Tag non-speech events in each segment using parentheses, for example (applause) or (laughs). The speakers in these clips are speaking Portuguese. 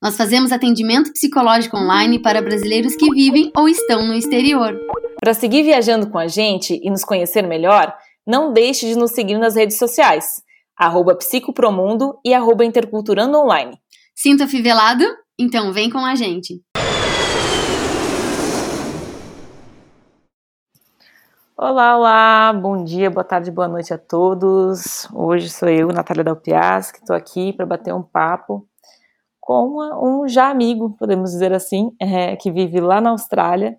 Nós fazemos atendimento psicológico online para brasileiros que vivem ou estão no exterior. Para seguir viajando com a gente e nos conhecer melhor, não deixe de nos seguir nas redes sociais, arroba psicopromundo e arroba interculturando online. Sinta fivelado? Então vem com a gente. Olá, olá, bom dia, boa tarde, boa noite a todos. Hoje sou eu, Natália Dalpias, que estou aqui para bater um papo com um já amigo, podemos dizer assim, é, que vive lá na Austrália,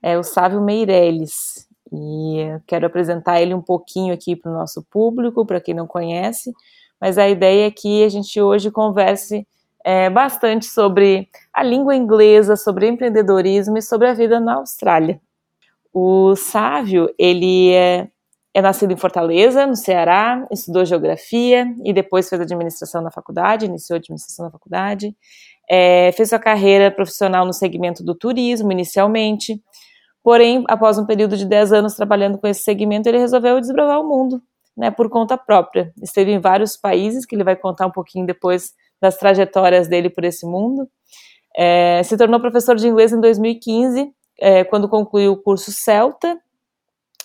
é o Sávio Meirelles. E quero apresentar ele um pouquinho aqui para o nosso público, para quem não conhece, mas a ideia é que a gente hoje converse é, bastante sobre a língua inglesa, sobre empreendedorismo e sobre a vida na Austrália. O Sávio, ele é é nascido em Fortaleza, no Ceará, estudou geografia e depois fez administração na faculdade, iniciou administração na faculdade. É, fez sua carreira profissional no segmento do turismo, inicialmente. Porém, após um período de 10 anos trabalhando com esse segmento, ele resolveu desbravar o mundo, né, por conta própria. Esteve em vários países, que ele vai contar um pouquinho depois das trajetórias dele por esse mundo. É, se tornou professor de inglês em 2015, é, quando concluiu o curso Celta,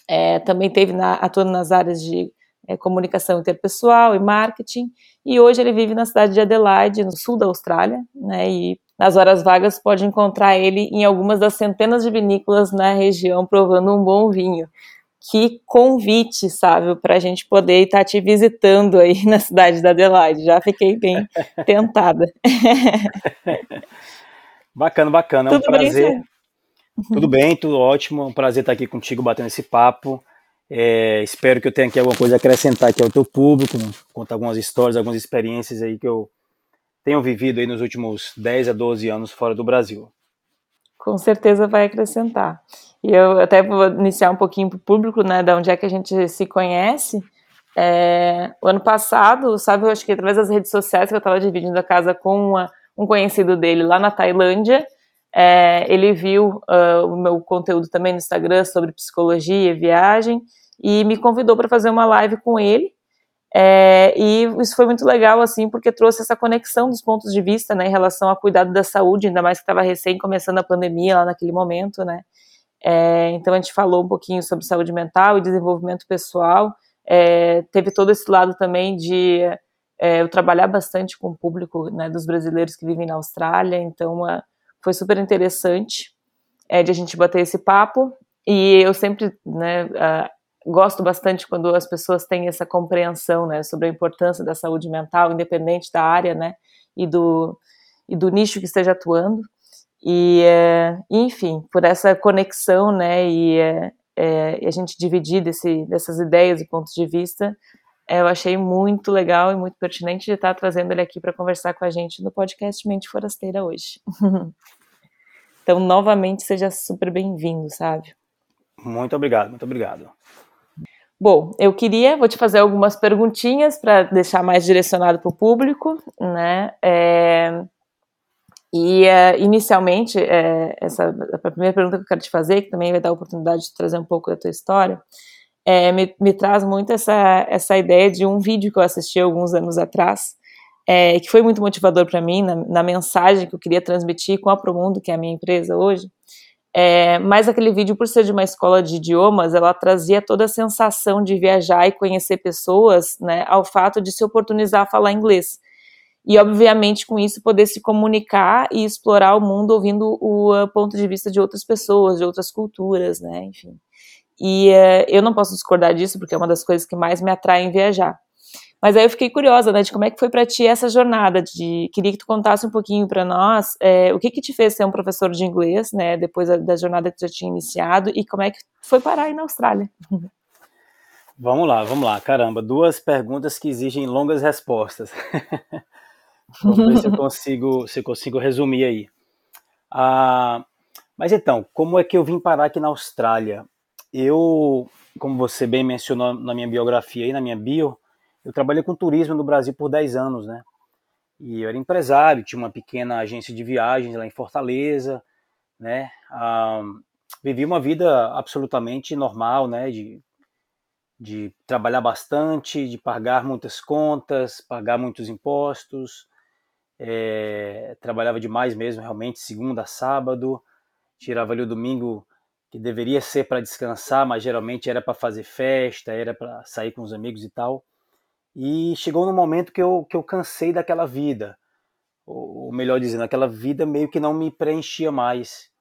é, também teve na, atuando nas áreas de é, comunicação interpessoal e marketing, e hoje ele vive na cidade de Adelaide, no sul da Austrália, né, e nas horas vagas pode encontrar ele em algumas das centenas de vinícolas na região provando um bom vinho. Que convite, sabe, para a gente poder estar tá te visitando aí na cidade da Adelaide. Já fiquei bem (laughs) tentada. Bacana, bacana. É um Tudo prazer. Bem, tudo bem, tudo ótimo. É um prazer estar aqui contigo batendo esse papo. É, espero que eu tenha aqui alguma coisa a acrescentar aqui ao teu público, contar algumas histórias, algumas experiências aí que eu tenho vivido aí nos últimos 10 a 12 anos fora do Brasil. Com certeza vai acrescentar. E eu até vou iniciar um pouquinho para o público, né, da onde é que a gente se conhece. É, o ano passado, sabe, eu acho que através das redes sociais que eu estava dividindo a casa com uma, um conhecido dele lá na Tailândia, é, ele viu uh, o meu conteúdo também no Instagram sobre psicologia e viagem e me convidou para fazer uma live com ele. É, e isso foi muito legal, assim, porque trouxe essa conexão dos pontos de vista, né, em relação ao cuidado da saúde, ainda mais que estava recém começando a pandemia lá naquele momento, né. É, então a gente falou um pouquinho sobre saúde mental e desenvolvimento pessoal. É, teve todo esse lado também de é, eu trabalhar bastante com o público né, dos brasileiros que vivem na Austrália, então uh, foi super interessante é, de a gente bater esse papo. E eu sempre né, uh, gosto bastante quando as pessoas têm essa compreensão né, sobre a importância da saúde mental, independente da área né, e, do, e do nicho que esteja atuando. E, é, enfim, por essa conexão né, e, é, a gente dividir desse, dessas ideias e pontos de vista, eu achei muito legal e muito pertinente de estar trazendo ele aqui para conversar com a gente no podcast Mente Forasteira hoje. (laughs) então, novamente, seja super bem-vindo, sabe? Muito obrigado, muito obrigado. Bom, eu queria, vou te fazer algumas perguntinhas para deixar mais direcionado para o público, né? É, e uh, inicialmente, é, essa a primeira pergunta que eu quero te fazer, que também vai dar a oportunidade de trazer um pouco da tua história, é, me, me, traz muito essa, essa ideia de um vídeo que eu assisti alguns anos atrás, é, que foi muito motivador para mim, na, na, mensagem que eu queria transmitir com a Promundo, que é a minha empresa hoje. É, mas aquele vídeo, por ser de uma escola de idiomas, ela trazia toda a sensação de viajar e conhecer pessoas, né, ao fato de se oportunizar a falar inglês. E, obviamente, com isso, poder se comunicar e explorar o mundo ouvindo o ponto de vista de outras pessoas, de outras culturas, né, enfim. E uh, eu não posso discordar disso, porque é uma das coisas que mais me atrai em viajar. Mas aí eu fiquei curiosa, né, de como é que foi para ti essa jornada, de queria que tu contasse um pouquinho para nós é, o que que te fez ser um professor de inglês, né, depois da, da, jornada que tu já tinha iniciado e como é que foi parar aí na Austrália. (laughs) Vamos lá, vamos lá, caramba, duas perguntas que exigem longas respostas. (laughs) vamos ver se eu consigo, se eu consigo resumir aí. Ah, mas então, como é que eu vim parar aqui na Austrália? Eu, como você bem mencionou na minha biografia e na minha bio, eu trabalhei com turismo no Brasil por 10 anos, né? E eu era empresário, tinha uma pequena agência de viagens lá em Fortaleza, né? Ah, vivi uma vida absolutamente normal, né? De, de trabalhar bastante, de pagar muitas contas, pagar muitos impostos. É, trabalhava demais mesmo, realmente, segunda a sábado. Tirava ali o domingo que deveria ser para descansar, mas geralmente era para fazer festa, era para sair com os amigos e tal. E chegou no momento que eu, que eu cansei daquela vida, ou melhor dizendo, aquela vida meio que não me preenchia mais.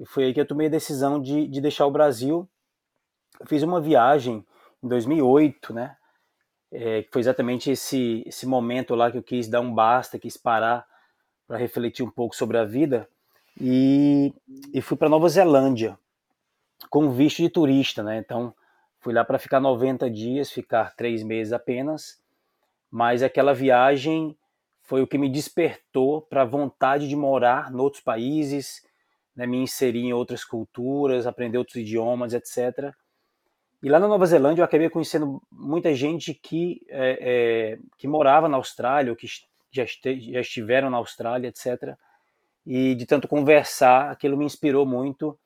E foi aí que eu tomei a decisão de, de deixar o Brasil. Eu fiz uma viagem em 2008, né? É, foi exatamente esse, esse momento lá que eu quis dar um basta, quis parar para refletir um pouco sobre a vida. E, e fui para Nova Zelândia com visto de turista, né? Então Fui lá para ficar 90 dias, ficar três meses apenas, mas aquela viagem foi o que me despertou para a vontade de morar em outros países, né, me inserir em outras culturas, aprender outros idiomas, etc. E lá na Nova Zelândia eu acabei conhecendo muita gente que, é, é, que morava na Austrália, ou que já, este, já estiveram na Austrália, etc. E de tanto conversar, aquilo me inspirou muito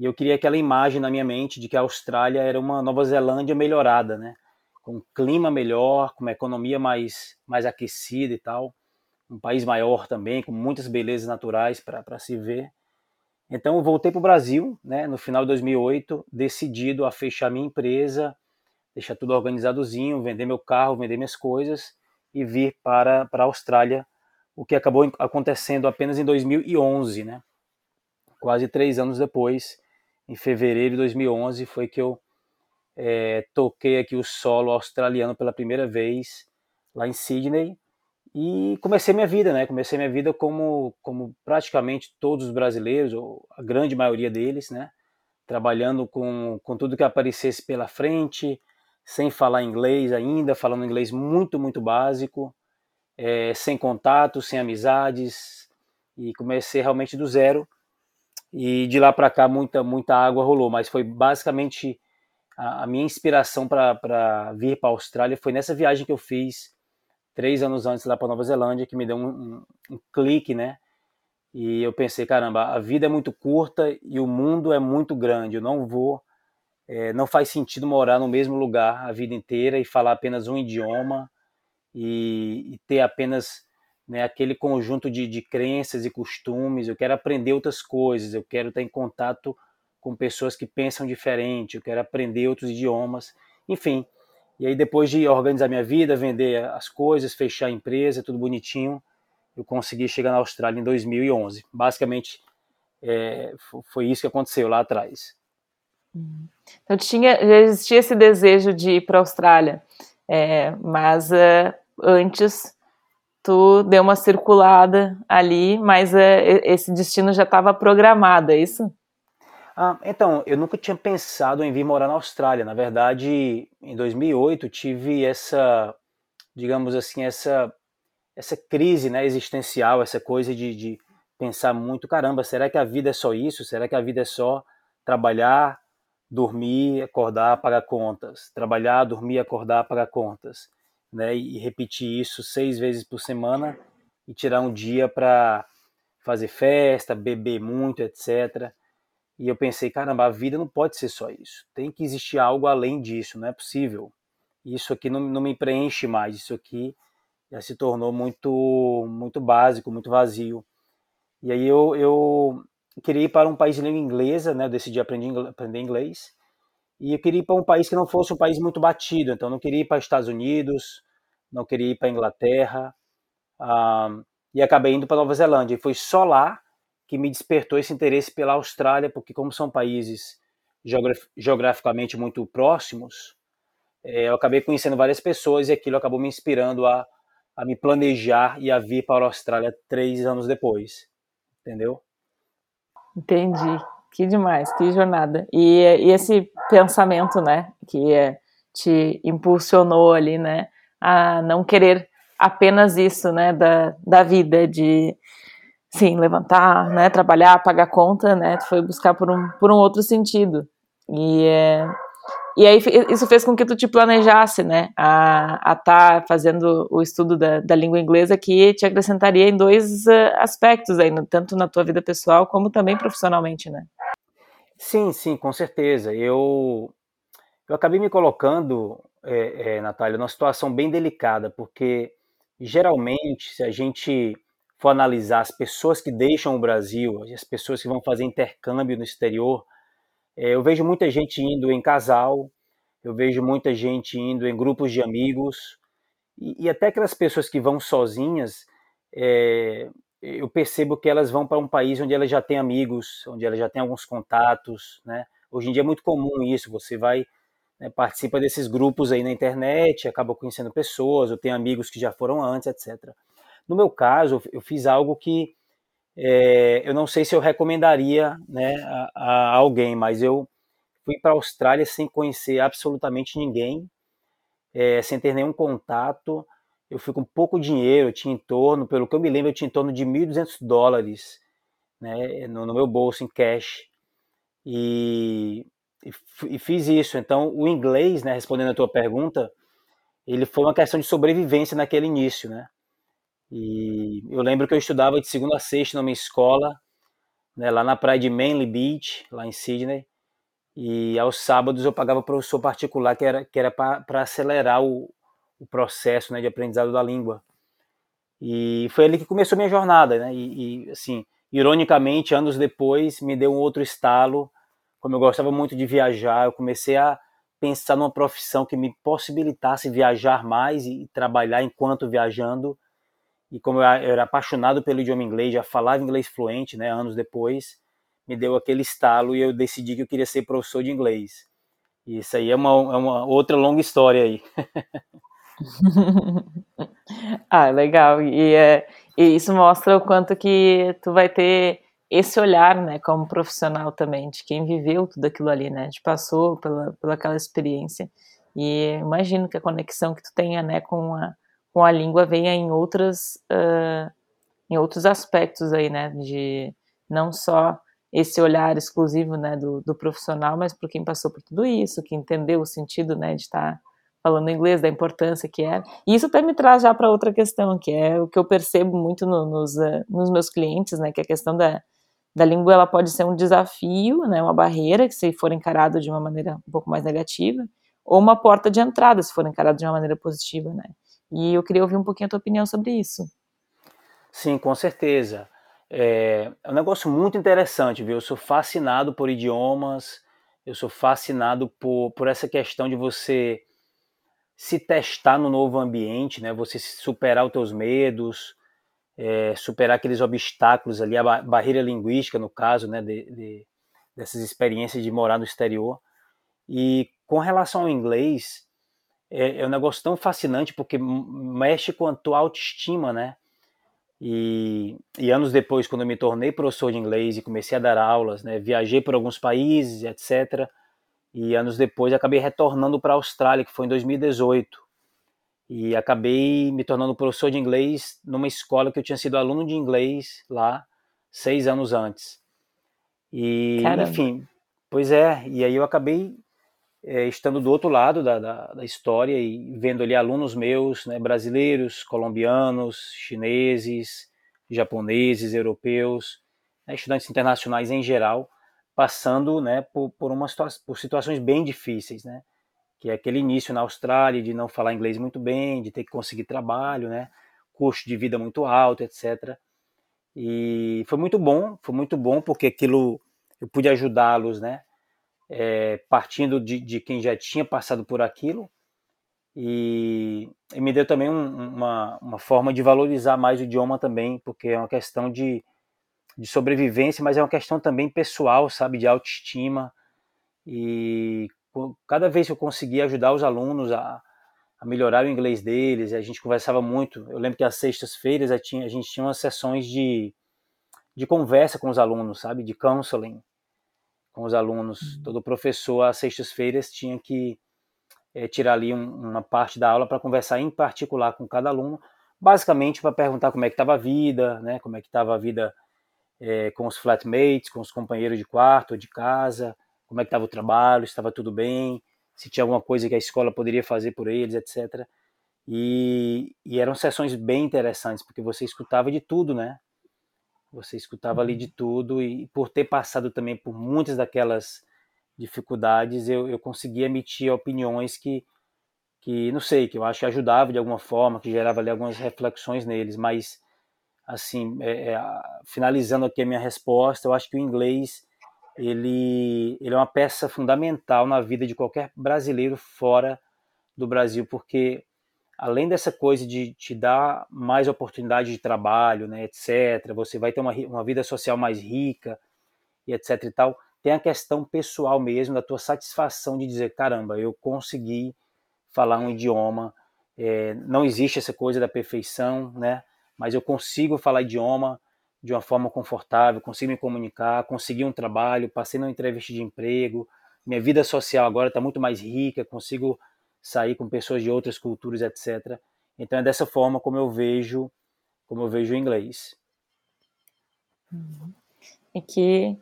e eu queria aquela imagem na minha mente de que a Austrália era uma Nova Zelândia melhorada, né? Com um clima melhor, com uma economia mais, mais aquecida e tal. Um país maior também, com muitas belezas naturais para se ver. Então eu voltei para o Brasil, né, no final de 2008, decidido a fechar minha empresa, deixar tudo organizadozinho, vender meu carro, vender minhas coisas e vir para, para a Austrália, o que acabou acontecendo apenas em 2011, né? Quase três anos depois, em fevereiro de 2011 foi que eu é, toquei aqui o solo australiano pela primeira vez lá em Sydney e comecei minha vida, né? Comecei minha vida como, como praticamente todos os brasileiros, ou a grande maioria deles, né? Trabalhando com, com tudo que aparecesse pela frente, sem falar inglês ainda, falando inglês muito, muito básico, é, sem contato, sem amizades, e comecei realmente do zero e de lá para cá muita muita água rolou, mas foi basicamente a, a minha inspiração para vir para a Austrália foi nessa viagem que eu fiz três anos antes lá para Nova Zelândia que me deu um, um, um, clique, né? E eu pensei, caramba, a vida é muito curta e o mundo é muito grande. Eu não vou, é, não faz sentido morar no mesmo lugar a vida inteira e falar apenas um idioma e, e ter apenas né, aquele conjunto de, de crenças e costumes, eu quero aprender outras coisas, eu quero estar em contato com pessoas que pensam diferente, eu quero aprender outros idiomas, enfim. E aí depois de organizar minha vida, vender as coisas, fechar a empresa, tudo bonitinho, eu consegui chegar na Austrália em 2011. Basicamente, é, foi isso que aconteceu lá atrás. Então tinha, já existia esse desejo de ir para a Austrália, é, mas uh, antes tu deu uma circulada ali, mas é, esse destino já estava programado, é isso? Ah, então, eu nunca tinha pensado em vir morar na Austrália. Na verdade, em 2008 tive essa, digamos assim, essa essa crise, né, existencial, essa coisa de, de pensar muito, caramba, será que a vida é só isso? Será que a vida é só trabalhar, dormir, acordar, pagar contas? Trabalhar, dormir, acordar, pagar contas? Né, e repetir isso seis vezes por semana e tirar um dia para fazer festa, beber muito, etc. E eu pensei, caramba, a vida não pode ser só isso. Tem que existir algo além disso, não é possível. Isso aqui não, não me preenche mais, isso aqui já se tornou muito, muito básico, muito vazio. E aí eu, eu queria ir para um país de língua inglesa, né? Eu decidi aprender, aprender inglês. E eu queria ir para um país que não fosse um país muito batido, então não queria ir para os Estados Unidos, não queria ir para Inglaterra, um, e acabei indo para Nova Zelândia. E foi só lá que me despertou esse interesse pela Austrália, porque como são países geograf geograficamente muito próximos, é, eu acabei conhecendo várias pessoas e aquilo acabou me inspirando a, a me planejar e a vir para a Austrália três anos depois, entendeu? Entendi. Que demais, que jornada. E, e esse pensamento, né, que é, te impulsionou ali, né, a não querer apenas isso, né, da, da vida, de sim, levantar, né, trabalhar, pagar conta, né, tu foi buscar por um, por um outro sentido. E, é, e aí isso fez com que tu te planejasse, né, a estar tá fazendo o estudo da, da língua inglesa que te acrescentaria em dois uh, aspectos aí, tanto na tua vida pessoal como também profissionalmente, né? Sim, sim, com certeza. Eu, eu acabei me colocando, é, é, Natália, numa situação bem delicada, porque geralmente, se a gente for analisar as pessoas que deixam o Brasil, as pessoas que vão fazer intercâmbio no exterior, é, eu vejo muita gente indo em casal, eu vejo muita gente indo em grupos de amigos, e, e até aquelas pessoas que vão sozinhas, eu percebo que elas vão para um país onde elas já têm amigos, onde elas já têm alguns contatos, né? Hoje em dia é muito comum isso, você vai né, participa desses grupos aí na internet, acaba conhecendo pessoas, eu tenho amigos que já foram antes, etc. No meu caso, eu fiz algo que é, eu não sei se eu recomendaria né, a, a alguém, mas eu fui para a Austrália sem conhecer absolutamente ninguém, é, sem ter nenhum contato. Eu fui com pouco dinheiro, eu tinha em torno, pelo que eu me lembro, eu tinha em torno de 1.200 dólares né, no, no meu bolso em cash. E, e, e, fiz isso. Então, o inglês, né, respondendo a tua pergunta, ele foi uma questão de sobrevivência naquele início, né? E eu lembro que eu estudava de segunda a sexta numa escola, né, lá na praia de Manly Beach, lá em Sydney. E aos sábados eu pagava professor particular que era que era para acelerar o, o processo né, de aprendizado da língua. E foi ali que começou minha jornada, né? E, e, assim, ironicamente, anos depois, me deu um outro estalo. Como eu gostava muito de viajar, eu comecei a pensar numa profissão que me possibilitasse viajar mais e trabalhar enquanto viajando e como eu era apaixonado pelo idioma inglês, já falava inglês fluente, né, anos depois, me deu aquele estalo e eu decidi que eu queria ser professor de inglês. Isso aí é uma, é uma outra longa história aí. (laughs) (laughs) ah, legal. E, é, e isso mostra o quanto que tu vai ter esse olhar, né, como profissional também, de quem viveu tudo aquilo ali, né, de passou pela, pela aquela experiência. E imagino que a conexão que tu tenha, né, com a, com a língua venha em outras uh, em outros aspectos aí, né, de não só esse olhar exclusivo, né, do, do profissional, mas por quem passou por tudo isso, que entendeu o sentido, né, de estar tá falando inglês, da importância que é. E isso até me traz já para outra questão, que é o que eu percebo muito no, nos, uh, nos meus clientes, né, que a questão da, da língua ela pode ser um desafio, né, uma barreira, que se for encarado de uma maneira um pouco mais negativa, ou uma porta de entrada, se for encarado de uma maneira positiva, né. E eu queria ouvir um pouquinho a tua opinião sobre isso. Sim, com certeza. É, é um negócio muito interessante, viu? Eu sou fascinado por idiomas, eu sou fascinado por, por essa questão de você se testar no novo ambiente, né? Você superar os teus medos, é, superar aqueles obstáculos ali, a barreira linguística, no caso, né? De, de, dessas experiências de morar no exterior. E com relação ao inglês, é, é um negócio tão fascinante porque mexe com a tua autoestima, né? E, e, anos depois, quando eu me tornei professor de inglês e comecei a dar aulas, né, viajei por alguns países, etc. E anos depois acabei retornando para a Austrália, que foi em 2018. E acabei me tornando professor de inglês numa escola que eu tinha sido aluno de inglês lá seis anos antes. E, Caramba. enfim, pois é. E aí eu acabei é, estando do outro lado da, da, da, história e vendo ali alunos meus, né, brasileiros, colombianos, chineses, japoneses, europeus, né, estudantes internacionais em geral, passando né, por, por, uma por situações bem difíceis, né, que é aquele início na Austrália de não falar inglês muito bem, de ter que conseguir trabalho, né, custo de vida muito alto, etc. E foi muito bom, foi muito bom porque aquilo eu pude ajudá-los, né, é, partindo de, de, quem já tinha passado por aquilo, e, e me deu também um, uma, uma forma de valorizar mais o idioma também, porque é uma questão de, de sobrevivência, mas é uma questão também pessoal, sabe, de autoestima, e cada vez que eu conseguia ajudar os alunos a, a melhorar o inglês deles, a gente conversava muito. Eu lembro que às sextas-feiras a, a gente tinha umas sessões de, de conversa com os alunos, sabe, de counseling com os alunos. Uhum. Todo professor, às sextas-feiras, tinha que é, tirar ali um, uma parte da aula para conversar em particular com cada aluno, basicamente para perguntar como é que estava a vida, né? Como é que estava a vida é, com os flatmates, com os companheiros de quarto ou de casa, como é que estava o trabalho, se estava tudo bem, se tinha alguma coisa que a escola poderia fazer por eles, etc. E, e, eram sessões bem interessantes, porque você escutava de tudo, né? Você escutava ali de uhum. tudo, e por ter passado também por muitas daquelas dificuldades, eu, eu conseguia emitir opiniões que, que, não sei, que eu acho que ajudava de alguma forma, que gerava ali algumas reflexões neles, mas, assim, é, é, finalizando aqui a minha resposta, eu acho que o inglês, ele, ele é uma peça fundamental na vida de qualquer brasileiro fora do Brasil, porque além dessa coisa de te dar mais oportunidade de trabalho, né, etc., você vai ter uma, uma vida social mais rica e etc e tal, tem a questão pessoal mesmo, da tua satisfação de dizer, caramba, eu consegui falar um idioma, é, não existe essa coisa da perfeição, né, mas eu consigo falar idioma de uma forma confortável, consigo me comunicar, consegui um trabalho, passei numa entrevista de emprego, minha vida social agora está muito mais rica, consigo sair com pessoas de outras culturas, etc. Então é dessa forma como eu vejo, como eu vejo o inglês. Uhum. E que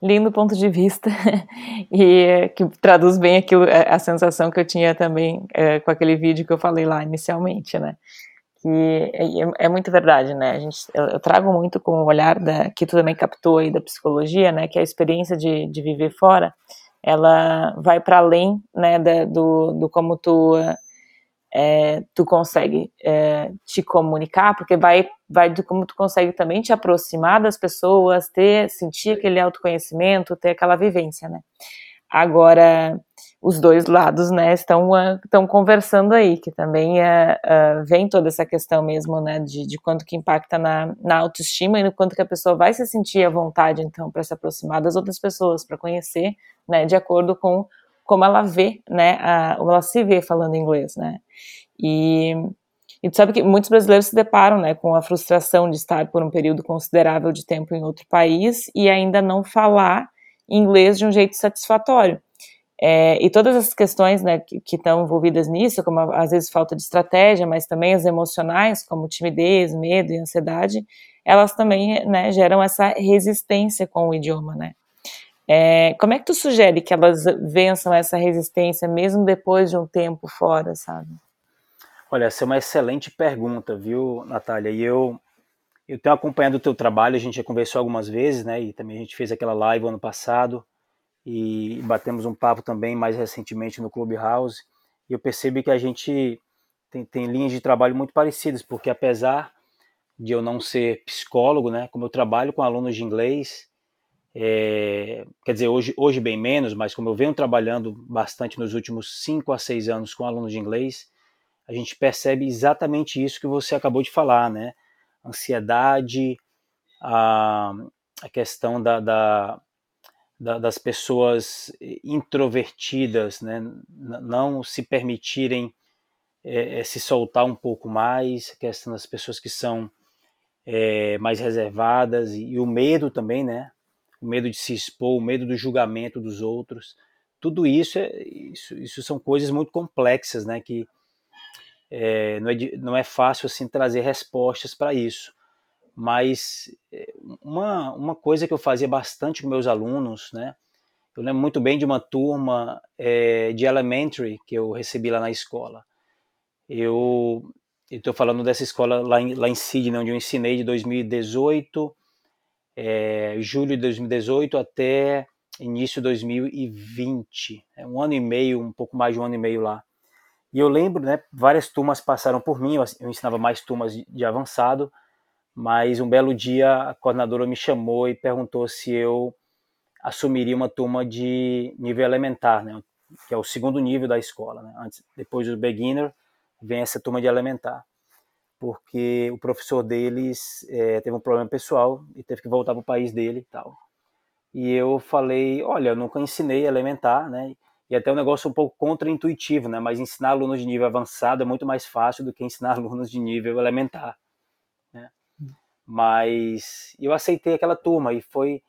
lindo ponto de vista (laughs) e que traduz bem aquilo, é, a sensação que eu tinha também é, com aquele vídeo que eu falei lá inicialmente, né? Que é, é muito verdade, né? A gente, eu, eu, trago muito com o olhar da que tu também captou aí da psicologia, né? Que é a experiência de, de viver fora ela vai para além né, da, do, do como tu, é, tu consegue é, te comunicar, porque vai, vai de como tu consegue também te aproximar das pessoas, ter, sentir aquele autoconhecimento, ter aquela vivência, né? Agora, os dois lados, né, estão, estão conversando aí, que também uh, uh, vem toda essa questão mesmo, né, de, de quanto que impacta na, na autoestima e no quanto que a pessoa vai se sentir à vontade, então, para se aproximar das outras pessoas, para conhecer, né, de acordo com como ela vê, né, a, como ela se vê falando inglês, né, e, e tu sabe que muitos brasileiros se deparam, né, com a frustração de estar por um período considerável de tempo em outro país e ainda não falar inglês de um jeito satisfatório. É, e todas as questões né, que, estão envolvidas nisso, como às vezes falta de estratégia, mas também as emocionais, como timidez, medo e ansiedade, elas também né, geram essa resistência com o idioma, né? É, como é que tu sugere que elas vençam essa resistência mesmo depois de um tempo fora, sabe? Olha, essa é uma excelente pergunta, viu, Natália? E eu, eu tenho acompanhado o teu trabalho, a gente já conversou algumas vezes, né? E também a gente fez aquela live ano passado e batemos um papo também mais recentemente no Clubhouse, e eu percebi que a gente tem, tem linhas de trabalho muito parecidas, porque apesar de eu não ser psicólogo, né, como eu trabalho com alunos de inglês, é, quer dizer, hoje, hoje bem menos, mas como eu venho trabalhando bastante nos últimos 5 a 6 anos com alunos de inglês, a gente percebe exatamente isso que você acabou de falar, né? Ansiedade, a, a questão da, da, da, das pessoas introvertidas, né, não se permitirem é, se soltar um pouco mais, a questão das pessoas que são é, mais reservadas e, e, o medo também, né, o medo de se expor, o medo do julgamento dos outros, tudo isso, é, isso, isso são coisas muito complexas, né, que é, não, é, não é fácil assim trazer respostas para isso mas eh, uma, uma coisa que eu fazia bastante com meus alunos, né? Eu lembro muito bem de uma turma é, de elementary que eu recebi lá na escola. Eu estou falando dessa escola lá em, lá em Sydney, onde eu ensinei de 2018, é, julho de 2018 até início de 2020. É um ano e meio, um pouco mais de um ano e meio lá. E eu lembro, né, várias turmas passaram por mim, eu ensinava mais turmas de, avançado, mas um belo dia a coordenadora me chamou e perguntou se eu assumiria uma turma de nível elementar, né, que é o segundo nível da escola. Né? Antes, depois do beginner, vem essa turma de elementar, porque o professor deles é, teve um problema pessoal e teve que voltar para o país dele e tal. E eu falei, olha, eu nunca ensinei elementar, né? E até um negócio um pouco contra-intuitivo, né? Mas ensinar alunos de nível avançado é muito mais fácil do que ensinar (laughs) alunos de nível elementar. Mas eu aceitei aquela turma e foi,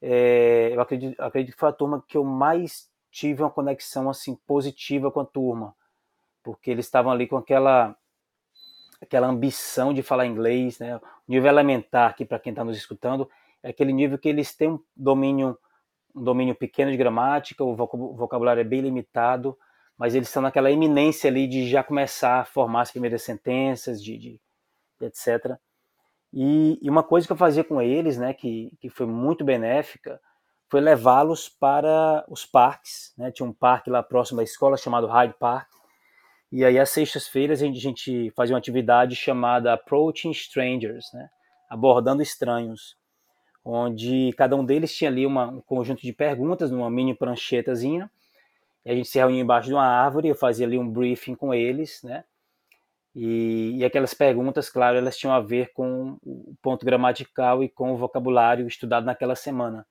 é, eu acredito, acredito que foi a turma que eu mais tive uma conexão assim positiva com a turma, porque eles estavam ali com aquela aquela ambição de falar inglês, né? O nível elementar aqui para quem está nos escutando é aquele nível que eles têm um domínio, um domínio pequeno de gramática, o vocabulário é bem limitado, mas eles estão naquela eminência ali de já começar a formar as primeiras sentenças, de, de etc. E, e, uma coisa que eu fazia com eles, né, que, que foi muito benéfica, foi levá-los para os parques. Né? Tinha um parque lá próximo da escola chamado Hyde Park. E aí, às sextas-feiras, a gente fazia uma atividade chamada Approaching Strangers, né? abordando estranhos, onde cada um deles tinha ali uma, um conjunto de perguntas numa mini pranchetazinha. E a gente se reunia embaixo de uma árvore, eu fazia ali um briefing com eles, né? E, e, aquelas perguntas, claro, elas tinham a ver com o ponto gramatical e com o vocabulário estudado naquela semana.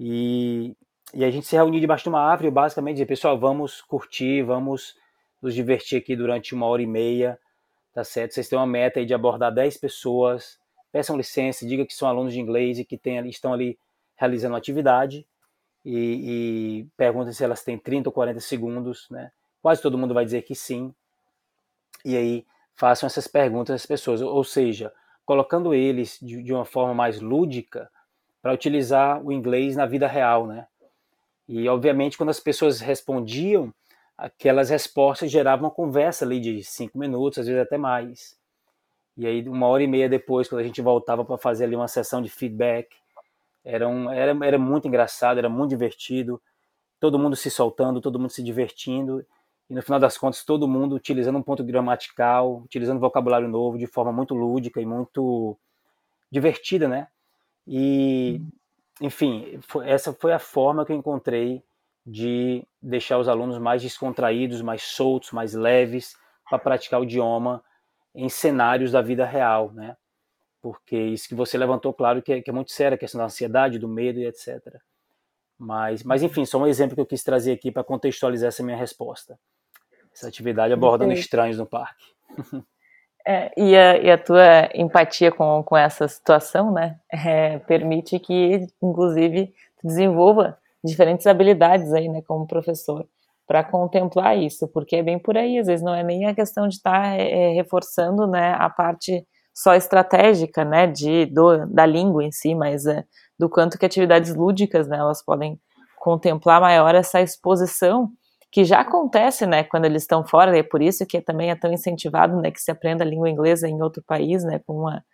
E, e a gente se reunia debaixo de uma árvore basicamente dizia, pessoal, vamos curtir, vamos nos divertir aqui durante uma hora e meia, tá certo? Vocês têm uma meta aí de abordar 10 pessoas, peçam licença, diga que são alunos de inglês e que tem, estão ali realizando atividade e, e perguntem se elas têm 30 ou 40 segundos, né? Quase todo mundo vai dizer que sim. E aí façam essas perguntas às pessoas, ou seja, colocando eles de, de uma forma mais lúdica, para utilizar o inglês na vida real, né? E obviamente quando as pessoas respondiam, aquelas respostas geravam uma conversa ali de cinco minutos, às vezes até mais. E aí uma hora e meia depois, quando a gente voltava para fazer ali uma sessão de feedback, era, um, era, era muito engraçado, era muito divertido, todo mundo se soltando, todo mundo se divertindo, e no final das contas todo mundo utilizando um ponto gramatical, utilizando vocabulário novo de forma muito lúdica e muito divertida, né? E, enfim, foi, essa foi a forma que eu encontrei de deixar os alunos mais descontraídos, mais soltos, mais leves para praticar o idioma em cenários da vida real, né? Porque isso que você levantou, claro, que é, que é muito sério, a questão da ansiedade, do medo e etc. Mas, mas enfim, só um exemplo que eu quis trazer aqui para contextualizar essa minha resposta. Essa atividade abordando estranhos no parque. (laughs) É, e, a, e, a, tua empatia com, com essa situação, né, é, permite que, inclusive, desenvolva diferentes habilidades aí, né, como professor, para contemplar isso, porque é bem por aí, às vezes não é nem a questão de estar tá, é, é, reforçando, né, a parte só estratégica, né, de, do, da língua em si, mas é, do quanto que atividades lúdicas, né, elas podem contemplar maior essa exposição que já acontece, né, quando eles estão fora, e é por isso que também é tão incentivado, né, que se aprenda a língua inglesa em outro país, né, com uma,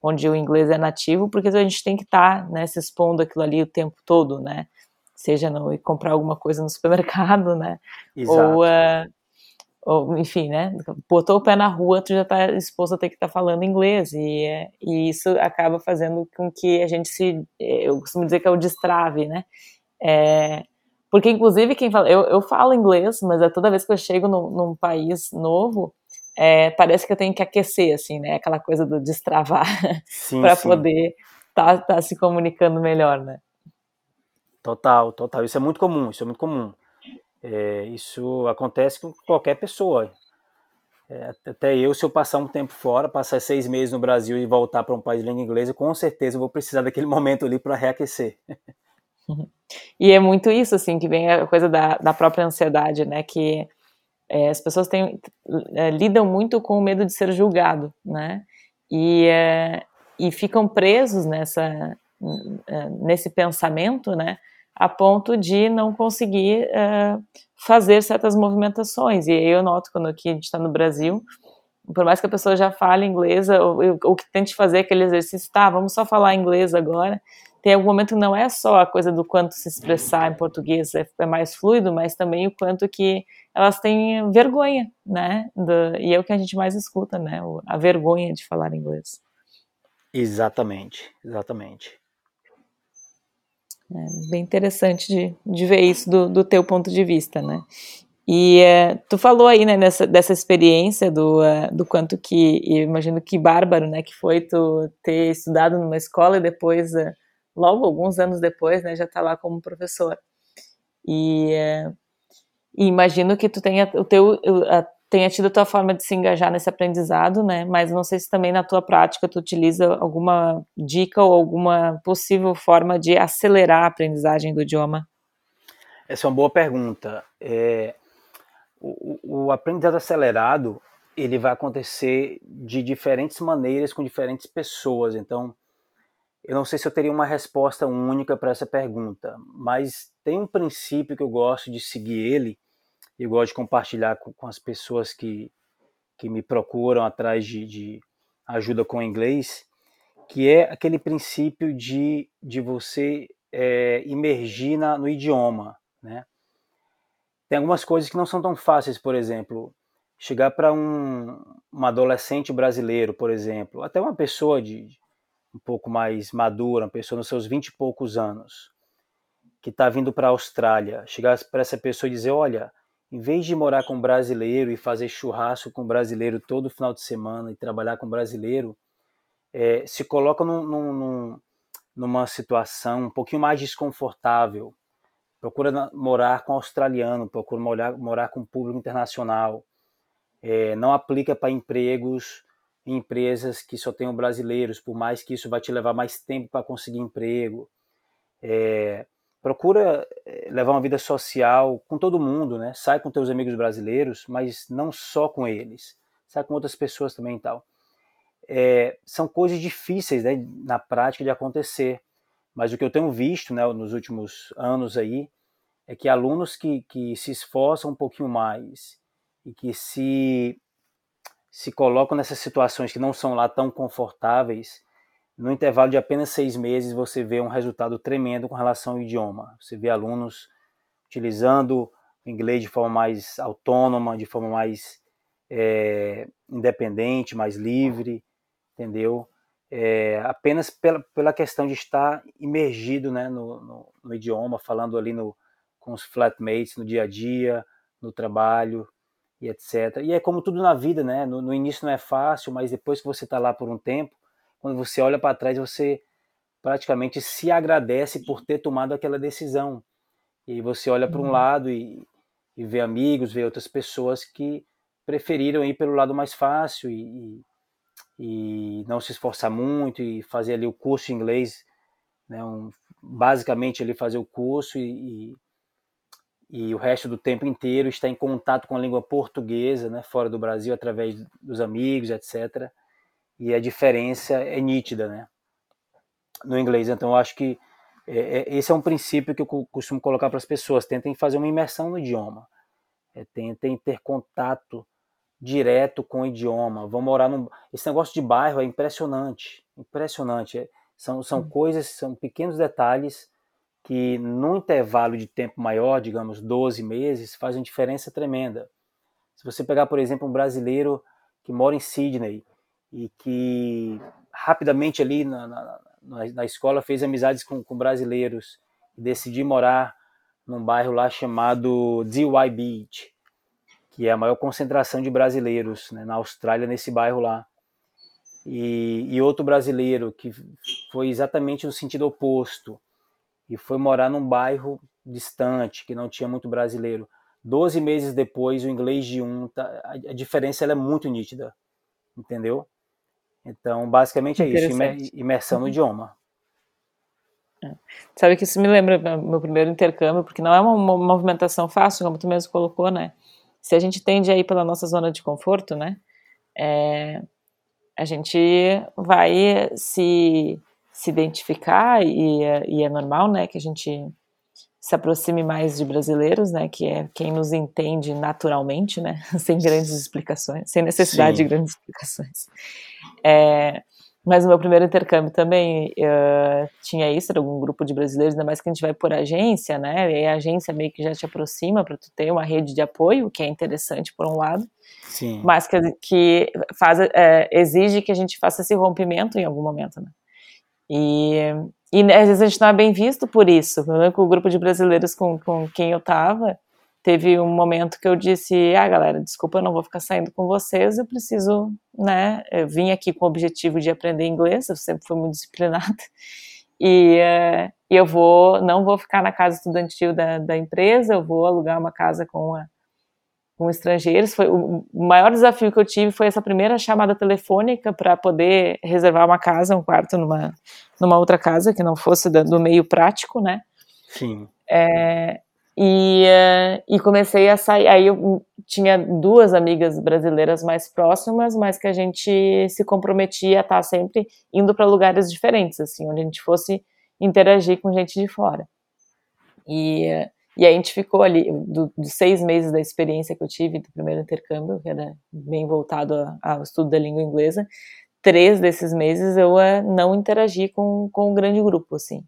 onde o inglês é nativo, porque a gente tem que estar, tá, né, se expondo aquilo ali o tempo todo, né, seja no comprar alguma coisa no (laughs) supermercado, né, Exato. ou, uh, ou enfim, né, botou o pé na rua, tu já está exposto a ter que estar tá falando inglês, e, e isso acaba fazendo com que a gente se, eu costumo dizer que é o destrave, né, é, porque, inclusive, quem fala. Eu, eu falo inglês, mas é toda vez que eu chego no, num país novo, é, parece que eu tenho que aquecer, assim, né? Aquela coisa do destravar (laughs) para poder estar tá, tá se comunicando melhor, né? Total, total. Isso é muito comum, isso é muito comum. É, isso acontece com qualquer pessoa. É, até eu, se eu passar um tempo fora, passar seis meses no Brasil e voltar para um país de língua inglesa, com certeza vou precisar daquele (laughs) momento ali para reaquecer. E é muito isso, assim, que vem a coisa da, da própria ansiedade, né? Que é, as pessoas têm, é, lidam muito com o medo de ser julgado, né? E, é, e ficam presos nessa, é, nesse pensamento, né? A ponto de não conseguir é, fazer certas movimentações. E aí eu noto quando aqui a gente está no Brasil, por mais que a pessoa já fale inglês, ou, que tente fazer aquele exercício, tá, vamos só falar inglês agora, tem algum momento não é só a coisa do quanto se expressar em português é, é mais fluido, mas também o quanto que elas têm vergonha, né? Do, e é o que a gente mais escuta, né? A vergonha de falar inglês. Exatamente, exatamente. É bem interessante de, de ver isso do, do teu ponto de vista, né? E é, tu falou aí, né, nessa, dessa experiência do, uh, do quanto que, imagino que bárbaro, né, que foi tu ter estudado numa escola e depois uh, logo alguns anos depois, né, já está lá como professor. E, é, e, imagino que tu tenha o teu a, tenha tido a tua forma de se engajar nesse aprendizado, né? Mas não sei se também na tua prática tu utiliza alguma dica ou alguma possível forma de acelerar a aprendizagem do idioma. Essa é uma boa pergunta. É, o, o aprendizado acelerado ele vai acontecer de diferentes maneiras com diferentes pessoas. Então, eu não sei se eu teria uma resposta única para essa pergunta, mas tem um princípio que eu gosto de seguir ele, eu gosto de compartilhar com, com as pessoas que, que me procuram atrás de, de ajuda com inglês, que é aquele princípio de, de você é, imergir na, no idioma, né? Tem algumas coisas que não são tão fáceis, por exemplo, chegar para um, um adolescente brasileiro, por exemplo, até uma pessoa de um pouco mais madura, uma pessoa nos seus vinte e poucos anos, que está vindo para a Austrália, chegar para essa pessoa e dizer, olha, em vez de morar com brasileiro e fazer churrasco com brasileiro todo final de semana e trabalhar com brasileiro, é, se coloca num, num, numa situação um pouquinho mais desconfortável. Procura morar com australiano, procura morar, morar com público internacional. É, não aplica para empregos em empresas que só tenham brasileiros, por mais que isso vai te levar mais tempo para conseguir emprego. É, procura é, levar uma vida social com todo mundo, né? Sai com teus amigos brasileiros, mas não só com eles. Sai com outras pessoas também e tal é, são coisas difíceis né, na prática de acontecer. Mas o que eu tenho visto né, nos últimos anos aí é que alunos que, que se esforçam um pouquinho mais e que se, se colocam nessas situações que não são lá tão confortáveis, no intervalo de apenas seis meses você vê um resultado tremendo com relação ao idioma. Você vê alunos utilizando o inglês de forma mais autônoma, de forma mais é, independente, mais livre, entendeu? É, apenas pela, pela questão de estar imergido né, no, no, no, idioma, falando ali no, com os flatmates no dia a dia, no trabalho e etc. E é como tudo na vida, né? No, no início não é fácil, mas depois que você está lá por um tempo, quando você olha para trás, você praticamente se agradece por ter tomado aquela decisão. E você olha para um uhum. lado e, e vê amigos, vê outras pessoas que preferiram ir pelo lado mais fácil e, e não se esforçar muito e fazer ali o curso de inglês, né, um, basicamente ali fazer o curso e, e, e, o resto do tempo inteiro estar em contato com a língua portuguesa, né, fora do Brasil, através dos amigos, etc. E a diferença é nítida, né, no inglês. Então, eu acho que é, é, esse é um princípio que eu costumo colocar para as pessoas: tentem fazer uma imersão no idioma, é, tentem ter contato direto com o idioma, vão morar num. Esse negócio de bairro é impressionante, impressionante. É, são, são hum. coisas, são pequenos detalhes que, num intervalo de tempo maior, digamos 12 meses, fazem diferença tremenda. Se você pegar, por exemplo, um brasileiro que mora em Sydney e que rapidamente ali na, na, na escola fez amizades com, com brasileiros e decidiu morar num bairro lá chamado Dewey Beach que é a maior concentração de brasileiros né, na Austrália, nesse bairro lá. E, e, outro brasileiro que foi exatamente no sentido oposto e foi morar num bairro distante, que não tinha muito brasileiro. Doze meses depois, o inglês de um, tá, a, a diferença é muito nítida, entendeu? Então, basicamente é isso, imersão no uhum. idioma. É. Sabe que isso me lembra meu primeiro intercâmbio, porque não é uma, uma movimentação fácil, como tu mesmo colocou, né? se a gente tende a ir pela nossa zona de conforto, né, é, a gente vai se, se identificar e, e é normal, né, que a gente se aproxime mais de brasileiros, né, que é quem nos entende naturalmente, né, (laughs) sem grandes explicações, sem necessidade Sim. de grandes explicações. É, mas no meu primeiro intercâmbio também uh, tinha isso, era algum grupo de brasileiros, ainda mais que a gente vai por agência, né? E a agência meio que já te aproxima para tu ter uma rede de apoio, que é interessante por um lado, Sim. mas que, que faz, é, exige que a gente faça esse rompimento em algum momento, né? E, e às vezes a gente não é bem visto por isso. Com o grupo de brasileiros com, com quem eu estava, teve um momento que eu disse, ah, galera, desculpa, eu não vou ficar saindo com vocês, eu preciso, né, eu vim aqui com o objetivo de aprender inglês, eu sempre fui muito disciplinada, (laughs) e, uh, eu vou, não vou ficar na casa estudantil da, da empresa, eu vou alugar uma casa com, a, com estrangeiros, foi o maior desafio que eu tive foi essa primeira chamada telefônica para poder reservar uma casa, um quarto numa, numa outra casa, que não fosse do meio prático, né, Sim. É, e, uh, e comecei a sair. Aí eu tinha duas amigas brasileiras mais próximas, mas que a gente se comprometia a estar sempre indo para lugares diferentes, assim, onde a gente fosse interagir com gente de fora. E, e aí a gente ficou ali, do, dos seis meses da experiência que eu tive do primeiro intercâmbio, que era bem voltado ao estudo da língua inglesa, três desses meses eu uh, não interagi com, com um grande grupo, assim.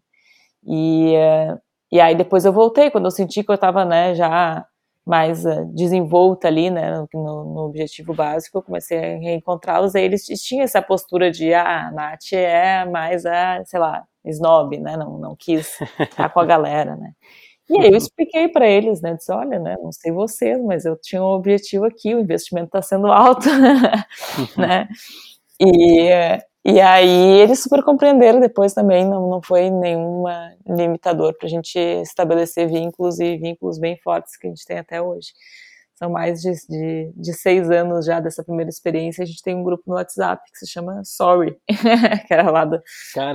E, uh, e aí depois eu voltei, quando eu senti que eu estava né, já mais uh, desenvolta ali, né, no, no, objetivo básico, eu comecei a reencontrá-los, aí eles tinham essa postura de, ah, a Nath é mais a, sei lá, snob, né, não, não quis estar com a galera, né. E aí eu expliquei para eles, né, disse, olha, né, não sei vocês, mas eu tinha um objetivo aqui, o investimento está sendo alto, (laughs) né, e, e aí eles super compreenderam depois também, não, não foi nenhum limitador para a gente estabelecer vínculos e vínculos bem fortes que a gente tem até hoje. São mais de, de, de seis anos já dessa primeira experiência. A gente tem um grupo no WhatsApp que se chama Sorry, (laughs) que era lá do,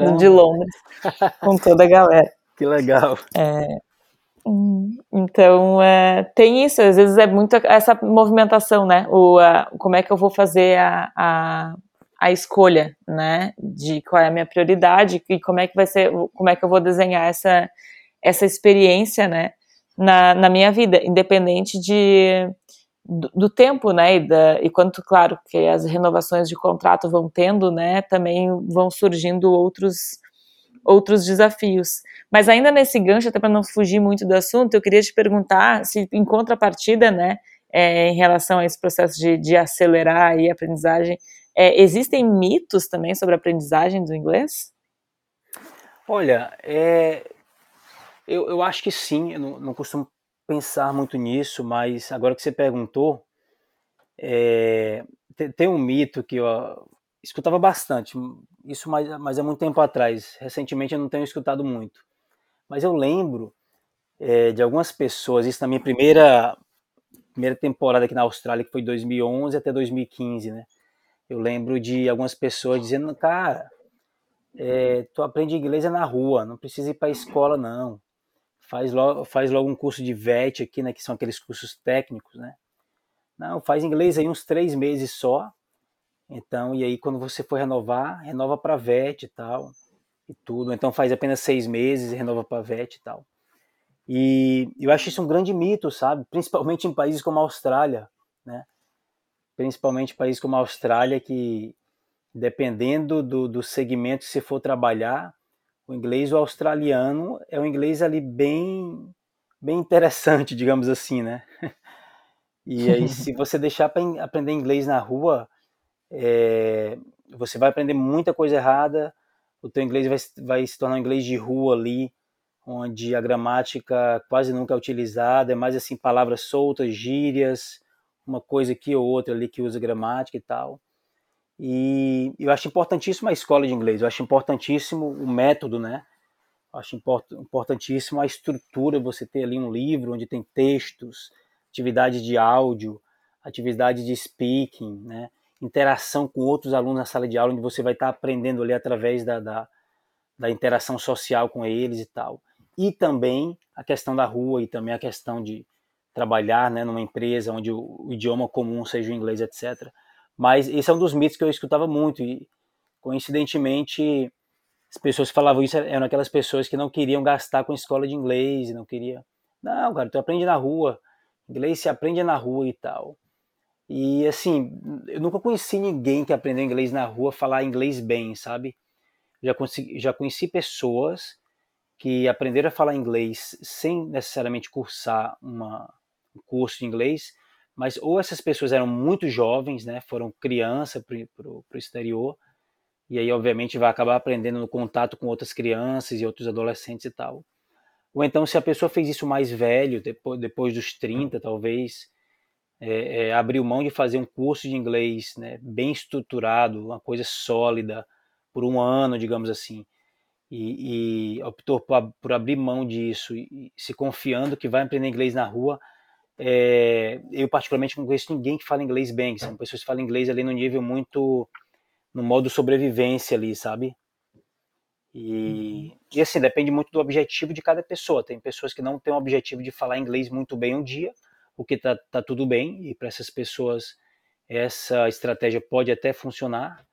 do de Londres, com toda a galera. Que legal. É, hum, então, é, tem isso, às vezes é muito essa movimentação, né? O, a, como é que eu vou fazer a, a a escolha, né, de qual é a minha prioridade e como é que vai ser, como é que eu vou desenhar essa, essa experiência, né, na, na minha vida, independente de, do, do tempo, né, e, da, e quanto, claro, que as renovações de contrato vão tendo, né, também vão surgindo outros, outros desafios. Mas ainda nesse gancho, até para não fugir muito do assunto, eu queria te perguntar se em contrapartida, né, é, em relação a esse processo de, de acelerar a aprendizagem, é, existem mitos também sobre a aprendizagem do inglês? Olha, é, eu, eu acho que sim, eu não, não, costumo pensar muito nisso, mas agora que você perguntou, é, tem, tem, um mito que eu escutava bastante, isso mais, mas é muito tempo atrás, recentemente eu não tenho escutado muito, mas eu lembro é, de algumas pessoas, isso na minha primeira, primeira temporada aqui na Austrália, que foi 2011 até 2015, né? Eu lembro de algumas pessoas dizendo, cara, é, tu aprende inglês é na rua, não precisa ir para a escola não. Faz logo, faz logo um curso de VET aqui, né, que são aqueles cursos técnicos, né? Não, faz inglês aí uns três meses só. Então, e aí quando você for renovar, renova para VET e tal, e tudo. Então faz apenas seis meses e renova para VET e tal. E eu acho isso um grande mito, sabe? Principalmente em países como a Austrália, né? Principalmente países como a Austrália, que dependendo do, do segmento que você for trabalhar, o inglês o australiano é um inglês ali bem bem interessante, (laughs) digamos assim, né? E aí, (laughs) se você deixar para aprender inglês na rua, é, você vai aprender muita coisa errada, o teu inglês vai, vai se tornar um inglês de rua ali, onde a gramática quase nunca é utilizada, é mais assim, palavras soltas, gírias, uma coisa aqui ou outra ali que usa gramática e tal. E eu acho importantíssimo a escola de inglês, eu acho importantíssimo o método, né? Eu acho importantíssimo a estrutura, você ter ali um livro onde tem textos, atividade de áudio, atividade de speaking, né? interação com outros alunos na sala de aula, onde você vai estar aprendendo ali através da, da, da interação social com eles e tal. E também a questão da rua e também a questão de, trabalhar né, numa empresa onde o, idioma comum seja o inglês, etc. Mas esse é um dos mitos que eu escutava muito e, coincidentemente, as pessoas que falavam isso eram aquelas pessoas que não queriam gastar com escola de inglês, não queria. Não, cara, tu aprende na rua, inglês se aprende na rua e tal. E assim, eu nunca conheci ninguém que aprendeu inglês na rua falar inglês bem, sabe? Já, consegui, já conheci pessoas que aprenderam a falar inglês sem necessariamente cursar uma, curso de inglês, mas ou essas pessoas eram muito jovens, né, foram criança para o exterior, e aí obviamente vai acabar aprendendo no contato com outras crianças e outros adolescentes e tal. Ou então se a pessoa fez isso mais velho, depois, depois dos 30 talvez, é, é, abriu mão de fazer um curso de inglês né, bem estruturado, uma coisa sólida, por um ano, digamos assim, e, e optou por, por, abrir mão disso, se confiando que vai aprender inglês na rua, é, eu particularmente não conheço ninguém que fala inglês bem, são pessoas que falam inglês ali no nível muito, no modo sobrevivência ali, sabe? E, e assim, depende muito do objetivo de cada pessoa. Tem pessoas que não têm o objetivo de falar inglês muito bem um dia, o que tá, tá tudo bem, e para essas pessoas essa estratégia pode até funcionar,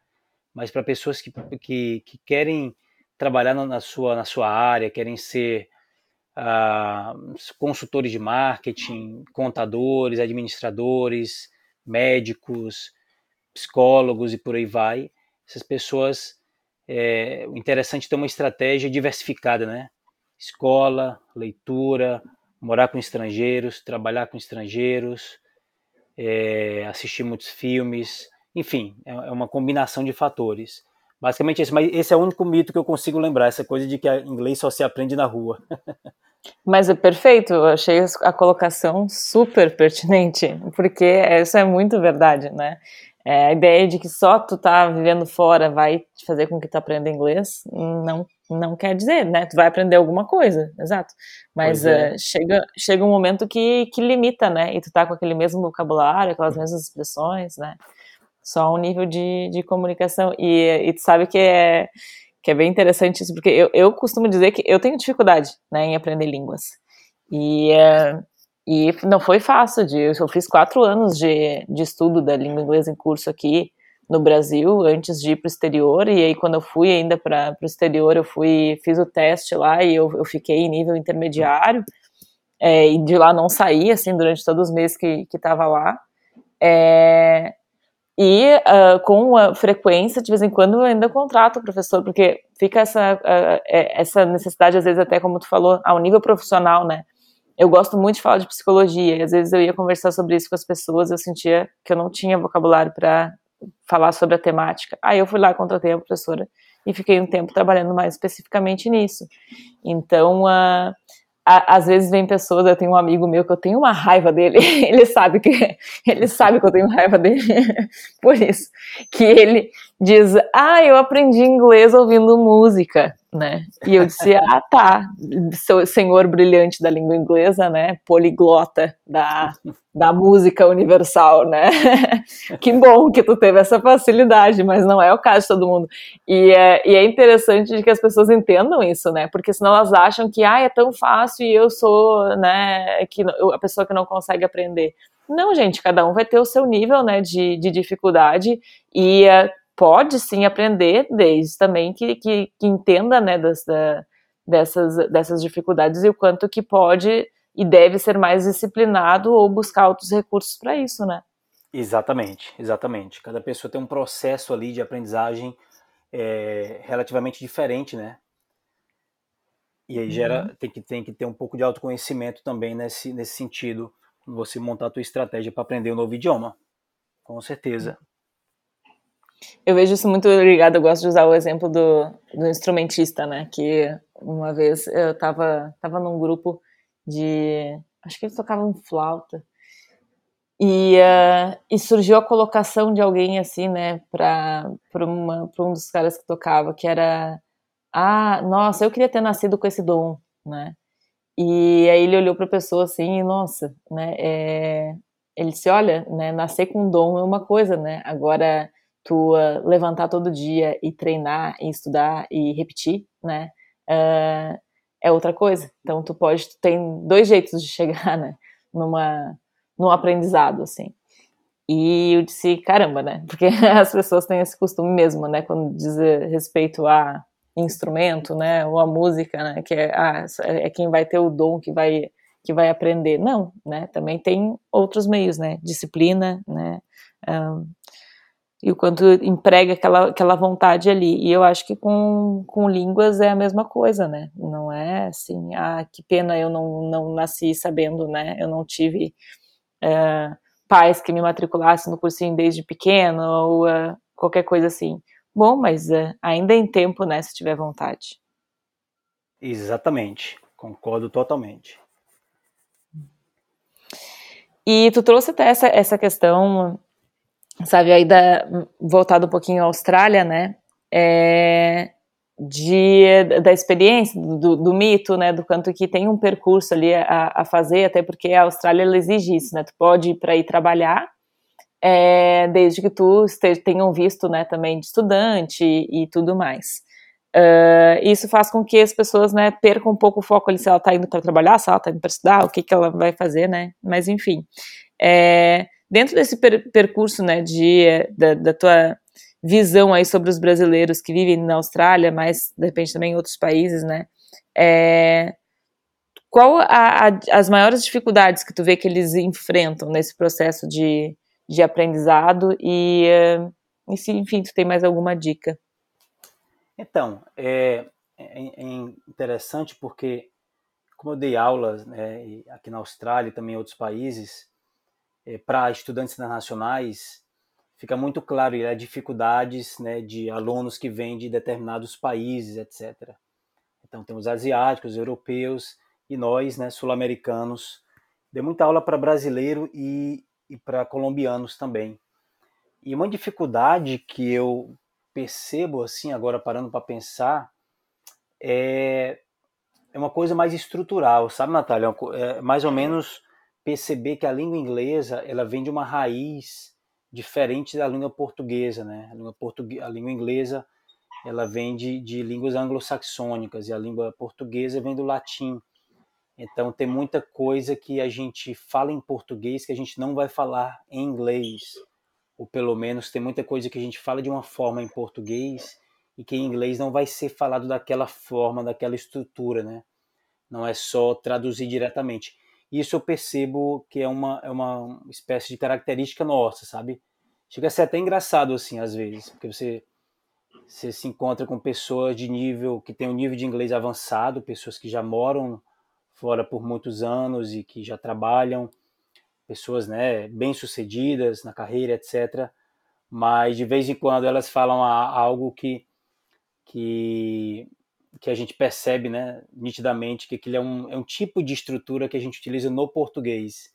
mas para pessoas que, que, que, querem trabalhar na sua, na sua área, querem ser uh, consultores de marketing, contadores, administradores, médicos, psicólogos e por aí vai, essas pessoas, é, interessante é ter uma estratégia diversificada, né? Escola, leitura, morar com estrangeiros, trabalhar com estrangeiros, é, assistir muitos filmes, enfim, é, é uma combinação de fatores. Basicamente esse, mas esse é o único mito que eu consigo lembrar, essa coisa de que inglês só se aprende na rua. (laughs) Mas é perfeito, eu achei a colocação super pertinente, porque isso é muito verdade, né? É, a ideia de que só tu tá vivendo fora vai te fazer com que tu aprenda inglês não, não quer dizer, né? Tu vai aprender alguma coisa, exato. Mas é. uh, chega, chega um momento que, que limita, né? E tu tá com aquele mesmo vocabulário, aquelas mesmas expressões, né? Só um nível de, de comunicação. E, e tu sabe que é, que é bem interessante isso, porque eu, eu costumo dizer que eu tenho dificuldade né, em aprender línguas. E, uh, e não foi fácil, de, eu fiz quatro anos de, de estudo da língua inglesa em curso aqui no Brasil, antes de ir para o exterior, e aí quando eu fui ainda para o exterior, eu fui, fiz o teste lá e eu, eu fiquei em nível intermediário, é, e de lá não saí, assim, durante todos os meses que estava lá, é, e uh, com a frequência, de vez em quando, eu ainda contrato o professor, porque fica essa, uh, essa necessidade, às vezes até como tu falou, ao nível profissional, né, eu gosto muito de falar de psicologia, e às vezes eu ia conversar sobre isso com as pessoas, eu sentia que eu não tinha vocabulário para falar sobre a temática. Aí eu fui lá, contratei a professora e fiquei um tempo trabalhando mais especificamente nisso. Então, uh, a, às vezes vem pessoas, eu tenho um amigo meu que eu tenho uma raiva dele, (laughs) ele sabe que ele sabe que eu tenho raiva dele (laughs) por isso, que ele diz: "Ah, eu aprendi inglês ouvindo música" né? E eu disse, (laughs) ah, tá, seu senhor brilhante da língua inglesa, né? Poliglota da, da música universal, né? (laughs) que bom que tu teve essa facilidade, mas não é o caso de todo mundo. E é, e é interessante de que as pessoas entendam isso, né? Porque senão elas acham que, ah, é tão fácil e eu sou, né, que, a pessoa que não consegue aprender. Não, gente, cada um vai ter o seu nível, né, de, de dificuldade e uh, pode sim aprender, desde também que, que, que entenda né, das, da, dessas, dessas dificuldades e o quanto que pode e deve ser mais disciplinado ou buscar outros recursos para isso, né? Exatamente, exatamente. Cada pessoa tem um processo ali de aprendizagem é, relativamente diferente, né? E aí gera, uhum. tem, que, tem que ter um pouco de autoconhecimento também nesse, nesse sentido, você montar a tua estratégia para aprender um novo idioma. Com certeza. Eu vejo isso muito ligado, eu gosto de usar o exemplo do, do instrumentista, né? Que uma vez eu tava, tava num grupo de. Acho que eles tocavam flauta. E, uh, e surgiu a colocação de alguém assim, né, para um dos caras que tocava, que era: Ah, nossa, eu queria ter nascido com esse dom, né? E aí ele olhou para a pessoa assim, e, nossa, né? É, ele disse: Olha, né, nascer com dom é uma coisa, né? Agora tu uh, levantar todo dia e treinar e estudar e repetir, né? Uh, é outra coisa. Então tu pode, tu tem dois jeitos de chegar, (laughs) né? Numa, num aprendizado, assim. E eu disse, caramba, né? Porque (laughs) as pessoas têm esse costume mesmo, né? Quando diz respeito a instrumento, né? Ou a música, né? Que é, ah, é quem vai ter o dom que vai que vai aprender. Não, né? Também tem outros meios, né? Disciplina, né? Um, e o quanto emprega aquela, aquela vontade ali. E eu acho que com, com línguas é a mesma coisa, né? Não é assim, ah, que pena eu não, não nasci sabendo, né? Eu não tive é, pais que me matriculassem no cursinho desde pequeno ou é, qualquer coisa assim. Bom, mas é, ainda em tempo, né? Se tiver vontade. Exatamente, concordo totalmente. E tu trouxe até essa, essa questão sabe, aí da, voltado um pouquinho à Austrália, né, é, de, da experiência, do, do, mito, né, do quanto que tem um percurso ali a, a fazer, até porque a Austrália exige isso, né, tu pode ir para ir trabalhar, é, desde que tu esteja, tenha um visto, né, também de estudante e, e tudo mais. Uh, isso faz com que as pessoas, né, percam um pouco o foco ali se ela está indo para trabalhar, se ela está indo para estudar, o que, que ela vai fazer, né? Mas enfim, é, dentro desse per percurso, né, de, da, da, tua visão aí sobre os brasileiros que vivem na Austrália, mas de repente também em outros países, né? É, qual a, a, as maiores dificuldades que tu vê que eles enfrentam nesse processo de, de aprendizado e, e se, enfim, tu tem mais alguma dica? Então, é, é, é interessante porque, como eu dei aulas né, aqui na Austrália e também em outros países, para estudantes internacionais, fica muito claro as dificuldades né, de alunos que vêm de determinados países, etc. Então, temos asiáticos, europeus e nós, né, sul-americanos. Dei muita aula para brasileiro e, e para colombianos também. E uma dificuldade que eu percebo assim agora parando para pensar é é uma coisa mais estrutural, sabe, Natália? É mais ou menos perceber que a língua inglesa ela vem de uma raiz diferente da língua portuguesa, né? A língua, portugue... a língua inglesa ela vem de, de línguas anglo-saxônicas e a língua portuguesa vem do latim. Então tem muita coisa que a gente fala em português que a gente não vai falar em inglês ou pelo menos tem muita coisa que a gente fala de uma forma em português e que em inglês não vai ser falado daquela forma, daquela estrutura, né? Não é só traduzir diretamente. Isso eu percebo que é uma, é uma espécie de característica nossa, sabe? Chega a ser até engraçado, assim, às vezes, porque você, você se encontra com pessoas de nível, que tem um nível de inglês avançado, pessoas que já moram fora por muitos anos e que já trabalham, pessoas né, bem-sucedidas na carreira, etc. Mas de vez em quando elas falam algo que, que, que a gente percebe né, nitidamente que aquilo é um, é um tipo de estrutura que a gente utiliza no português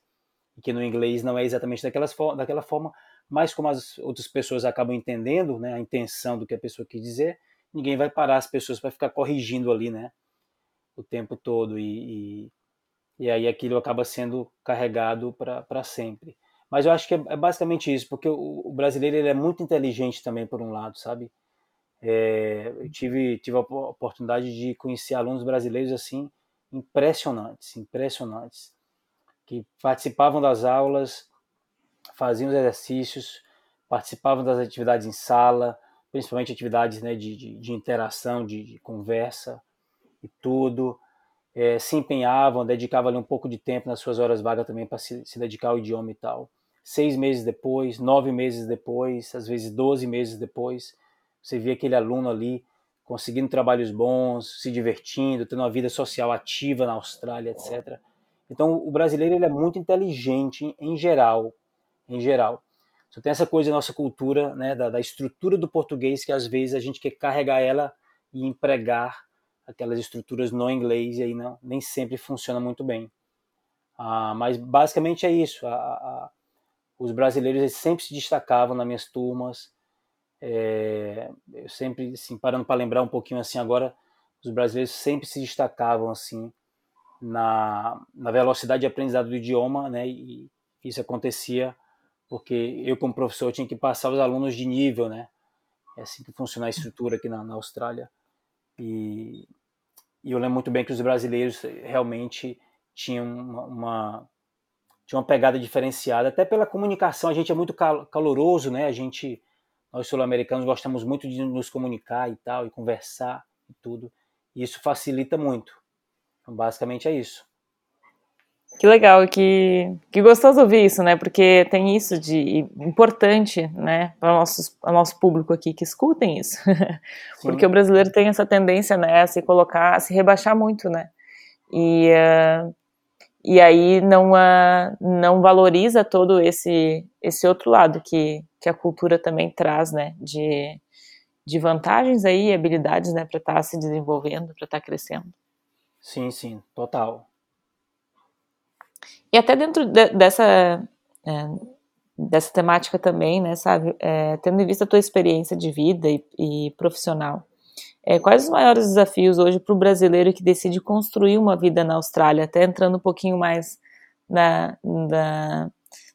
que no inglês não é exatamente daquelas, daquela forma, mas como as outras pessoas acabam entendendo né, a intenção do que a pessoa quer dizer, ninguém vai parar as pessoas para ficar corrigindo ali, né, o tempo todo e, e e aí aquilo acaba sendo carregado para sempre. Mas eu acho que é, é basicamente isso, porque o, o, brasileiro ele é muito inteligente também, por um lado, sabe? É, eu tive, tive a oportunidade de conhecer alunos brasileiros assim impressionantes, impressionantes, que participavam das aulas, faziam os exercícios, participavam das atividades em sala, principalmente atividades né, de, de, de interação, de, de conversa e tudo é, se empenhavam, dedicavam ali um pouco de tempo nas suas horas vagas também para se, se, dedicar ao idioma e tal. Seis meses depois, nove meses depois, às vezes doze meses depois, você via aquele aluno ali conseguindo trabalhos bons, se divertindo, tendo uma vida social ativa na Austrália, etc. Então, o brasileiro ele é muito inteligente em, geral, em geral. Só tem essa coisa da nossa cultura, né, da, da estrutura do português que às vezes a gente quer carregar ela e empregar aquelas estruturas no inglês e aí não, nem sempre funciona muito bem. Ah, mas basicamente é isso. A, a, os brasileiros sempre se destacavam nas minhas turmas. É, eu sempre, assim, parando para lembrar um pouquinho assim agora, os brasileiros sempre se destacavam assim na, na velocidade de aprendizado do idioma, né? E isso acontecia porque eu como professor tinha que passar os alunos de nível, né? É assim que funciona a estrutura aqui na, na Austrália. E, e eu lembro muito bem que os brasileiros realmente tinham uma, uma uma pegada diferenciada, até pela comunicação. A gente é muito caloroso, né? A gente, nós sul-americanos, gostamos muito de nos comunicar e tal, e conversar e tudo. E isso facilita muito. Então, basicamente é isso. Que legal, que, que gostoso ouvir isso, né? Porque tem isso de importante, né, para o nosso, nosso público aqui que escutem isso. (laughs) Porque o brasileiro tem essa tendência, né, a se colocar, a se rebaixar muito, né? E, uh, e aí não, uh, não valoriza todo esse, esse outro lado que, que a cultura também traz, né? De, de vantagens aí, habilidades, né, para estar tá se desenvolvendo, para estar tá crescendo. Sim, sim, total. E até dentro de, dessa, é, dessa temática também, né, sabe, é, tendo em vista a tua experiência de vida e, e profissional, é, quais os maiores desafios hoje para o brasileiro que decide construir uma vida na Austrália, até entrando um pouquinho mais na, na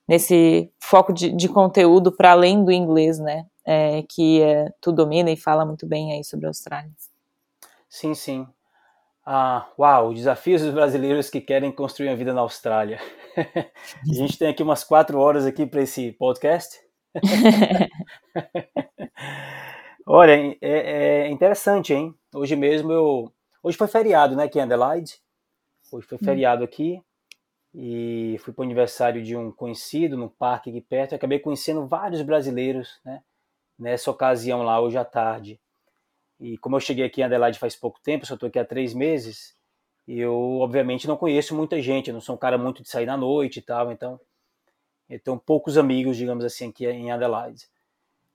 nesse foco de, de conteúdo para além do inglês, né, é, que é, tu domina e fala muito bem aí sobre a Austrália? Sim, sim. Ah, uau, desafios dos brasileiros que querem construir uma vida na Austrália. (laughs) a gente tem aqui umas quatro horas aqui para esse podcast. (laughs) (laughs) Olha, é, é, interessante, hein? Hoje mesmo eu. Hoje foi feriado, né, aqui em Adelaide. Hoje foi hum. feriado aqui. E fui para o aniversário de um conhecido no parque aqui perto. E acabei conhecendo vários brasileiros, né? Nessa ocasião lá, hoje à tarde. E como eu cheguei aqui em Adelaide faz pouco tempo, só estou aqui há três meses, eu obviamente não conheço muita gente, eu não sou um cara muito de sair na noite e tal, então eu tenho poucos amigos, digamos assim, aqui em Adelaide.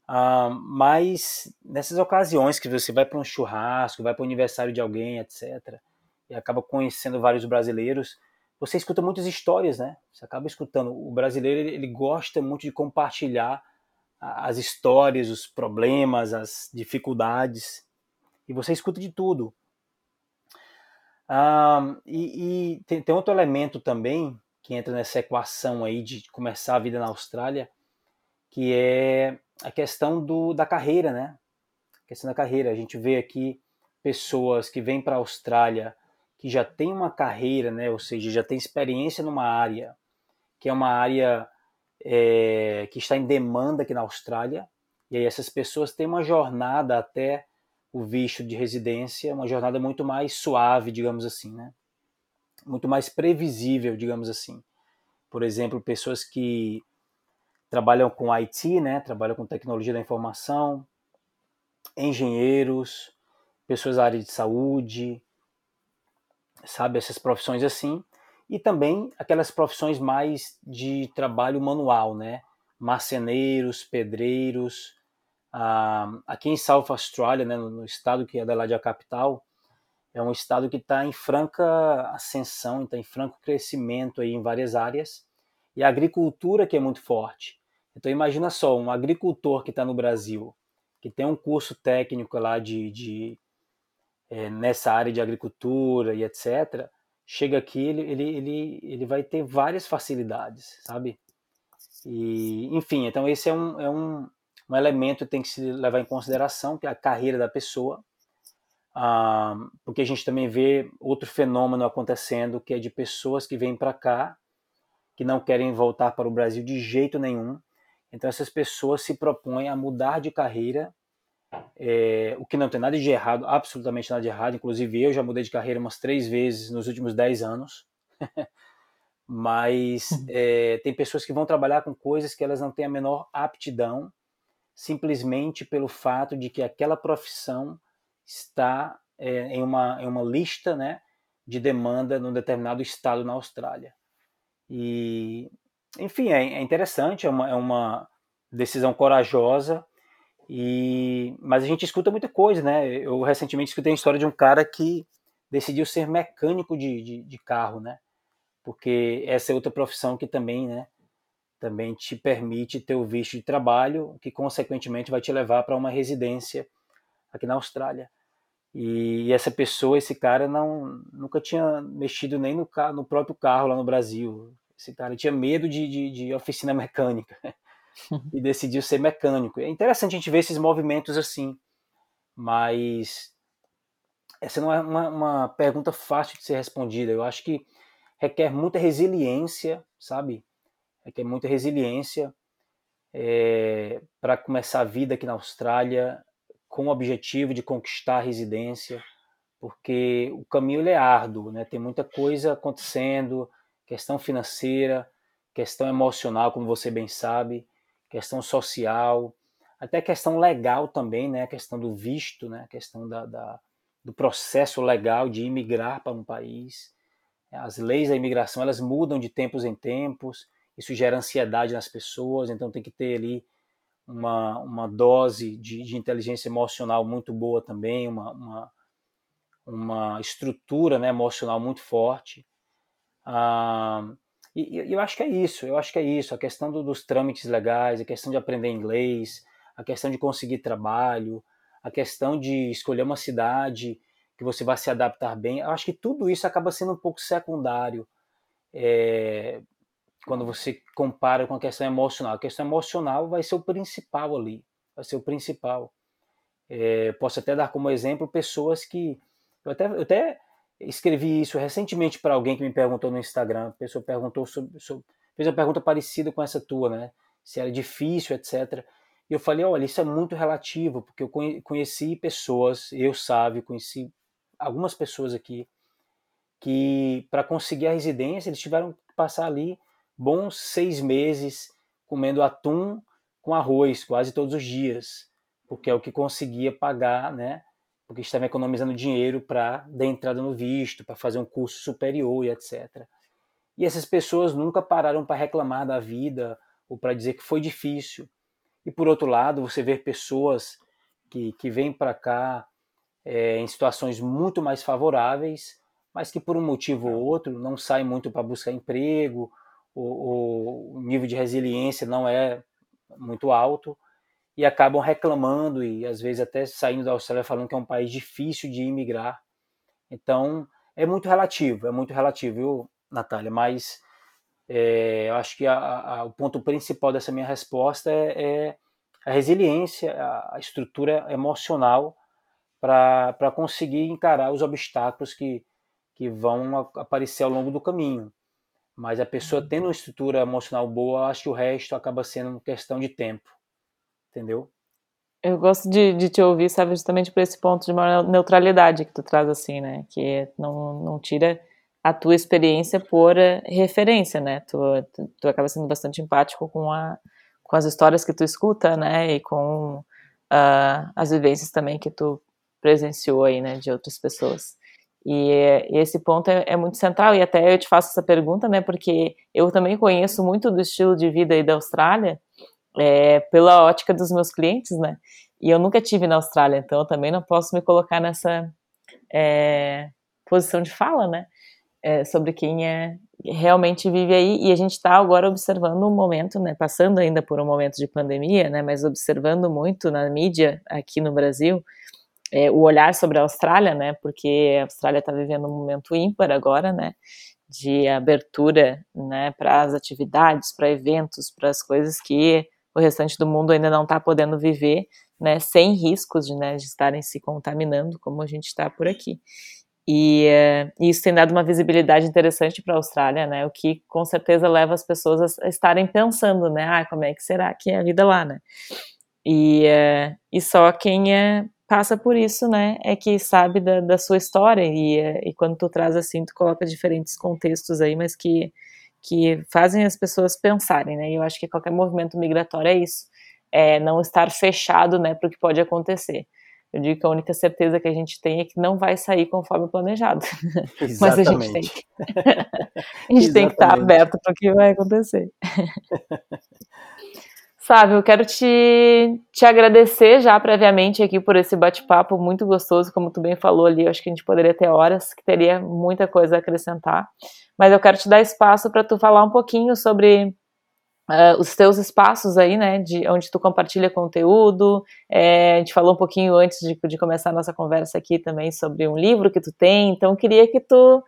Uh, mas nessas ocasiões que você vai para um churrasco, vai para o aniversário de alguém, etc., e acaba conhecendo vários brasileiros, você escuta muitas histórias, né? Você acaba escutando. O brasileiro ele, ele gosta muito de compartilhar as histórias, os problemas, as dificuldades e você escuta de tudo. Ah, e, e tem, tem, outro elemento também que entra nessa equação aí de começar a vida na Austrália, que é a questão do, da carreira, né? A questão da carreira. A gente vê aqui pessoas que vêm para a Austrália que já tem uma carreira, né? Ou seja, já tem experiência numa área que é uma área é, que está em demanda aqui na Austrália. E aí essas pessoas têm uma jornada até o visto de residência, uma jornada muito mais suave, digamos assim, né? Muito mais previsível, digamos assim. Por exemplo, pessoas que trabalham com IT, né? Trabalham com tecnologia da informação, engenheiros, pessoas da área de saúde, sabe essas profissões assim, e também aquelas profissões mais de trabalho manual, né? Marceneiros, pedreiros, ah, aqui em South Australia, né, no, estado que é Adelaide é a capital, é um estado que está em franca ascensão, está em franco crescimento aí em várias áreas, e a agricultura que é muito forte. Então imagina só, um agricultor que está no Brasil, que tem um curso técnico lá de, de é, nessa área de agricultura e etc., chega aqui, ele, ele, ele, ele vai ter várias facilidades, sabe? E, enfim, então esse é um, é um, um elemento que tem que se levar em consideração, que é a carreira da pessoa, ah, porque a gente também vê outro fenômeno acontecendo, que é de pessoas que vêm para cá, que não querem voltar para o Brasil de jeito nenhum. Então essas pessoas se propõem a mudar de carreira, é, o que não tem nada de errado, absolutamente nada de errado. Inclusive eu já mudei de carreira umas três vezes nos últimos dez anos. (laughs) Mas é, tem pessoas que vão trabalhar com coisas que elas não têm a menor aptidão simplesmente pelo fato de que aquela profissão está é, em, uma, em uma lista né, de demanda num determinado estado na Austrália. E, enfim, é, é interessante, é uma, é uma decisão corajosa, e, mas a gente escuta muita coisa, né? Eu recentemente escutei a história de um cara que decidiu ser mecânico de, de, de carro, né? Porque essa é outra profissão que também, né? também te permite ter o visto de trabalho, que consequentemente vai te levar para uma residência aqui na Austrália. E essa pessoa, esse cara, não nunca tinha mexido nem no, carro, no próprio carro lá no Brasil. Cara tinha medo de, de, de oficina mecânica (laughs) e decidiu ser mecânico. É interessante a gente ver esses movimentos assim, mas essa não é uma, uma pergunta fácil de ser respondida. Eu acho que requer muita resiliência, sabe? que é muita resiliência é, para começar a vida aqui na Austrália com o objetivo de conquistar a residência, porque o caminho é árduo, né? tem muita coisa acontecendo, questão financeira, questão emocional, como você bem sabe, questão social, até questão legal também, né? a questão do visto, né? a questão da, da do processo legal de imigrar para um país. As leis da imigração elas mudam de tempos em tempos, isso gera ansiedade nas pessoas, então tem que ter ali uma, uma dose de, de inteligência emocional muito boa também, uma, uma, uma estrutura né, emocional muito forte. Ah, e, e, eu acho que é isso, eu acho que é isso, a questão do, dos trâmites legais, a questão de aprender inglês, a questão de conseguir trabalho, a questão de escolher uma cidade que você vai se adaptar bem, eu acho que tudo isso acaba sendo um pouco secundário. É, quando você compara com a questão emocional. A questão emocional vai ser o principal ali, vai ser o principal. É, posso até dar como exemplo pessoas que Eu até, eu até escrevi isso recentemente para alguém que me perguntou no Instagram. A pessoa perguntou sobre, sobre, fez uma pergunta parecida com essa tua, né? Se era difícil, etc. E eu falei, olha, isso é muito relativo, porque eu conheci pessoas, eu sabe, conheci algumas pessoas aqui que para conseguir a residência eles tiveram que passar ali bons seis meses comendo atum com arroz quase todos os dias, porque é o que conseguia pagar, né? Porque estava economizando dinheiro para dar entrada no visto, para fazer um curso superior e etc. E essas pessoas nunca pararam para reclamar da vida ou para dizer que foi difícil. E por outro lado, você vê pessoas que, que vêm para cá é, em situações muito mais favoráveis, mas que por um motivo ou outro não saem muito para buscar emprego, ou, o nível de resiliência não é muito alto e acabam reclamando e às vezes até saindo da Austrália falando que é um país difícil de imigrar. Então é muito relativo, é muito relativo, viu, Natália? Mas é, eu acho que a, a, o ponto principal dessa minha resposta é, é a resiliência, a, a estrutura emocional para conseguir encarar os obstáculos que, que vão aparecer ao longo do caminho. Mas a pessoa tendo uma estrutura emocional boa, acho que o resto acaba sendo questão de tempo. Entendeu? Eu gosto de, de te ouvir, sabe, justamente por esse ponto de maior neutralidade que tu traz, assim, né? Que não, não tira a tua experiência por referência, né? Tu, tu, tu, acaba sendo bastante empático com, a, com as histórias que tu escuta, né? E com uh, as vivências também que tu presenciou aí, né? De outras pessoas. E, e esse ponto é, é, muito central. E até eu te faço essa pergunta, né? Porque eu também conheço muito do estilo de vida aí da Austrália é, pela ótica dos meus clientes, né? E eu nunca tive na Austrália, então eu também não posso me colocar nessa é, posição de fala, né? é, sobre quem é realmente vive aí. E a gente está agora observando um momento, né, passando ainda por um momento de pandemia, né, mas observando muito na mídia aqui no Brasil é, o olhar sobre a Austrália, né, porque a Austrália está vivendo um momento ímpar agora, né, de abertura, né, para as atividades, para eventos, para as coisas que o restante do mundo ainda não está podendo viver, né, sem riscos de, né, de estarem se contaminando como a gente está por aqui. E, uh, isso tem dado uma visibilidade interessante para a Austrália, né? O que com certeza leva as pessoas a estarem pensando, né? Ah, como é que será que é a vida lá, né? E, uh, e só quem é, passa por isso, né? É que sabe da, da sua história. E, e quando tu traz assim, tu coloca diferentes contextos aí, mas que, que fazem as pessoas pensarem, né? E eu acho que qualquer movimento migratório é isso. É não estar fechado, né, para o que pode acontecer. Eu digo que a única certeza que a gente tem é que não vai sair conforme planejado. (laughs) Mas a gente tem que, (laughs) a gente tem que estar aberto para o que vai acontecer. (laughs) Sabe, eu quero te, te agradecer já previamente aqui por esse bate-papo muito gostoso, como tu bem falou ali, eu acho que a gente poderia ter horas, que teria muita coisa a acrescentar. Mas eu quero te dar espaço para tu falar um pouquinho sobre Uh, os teus espaços aí, né, de onde tu compartilha conteúdo. É, a gente falou um pouquinho antes de, de, começar a nossa conversa aqui também sobre um livro que tu tem, então queria que tu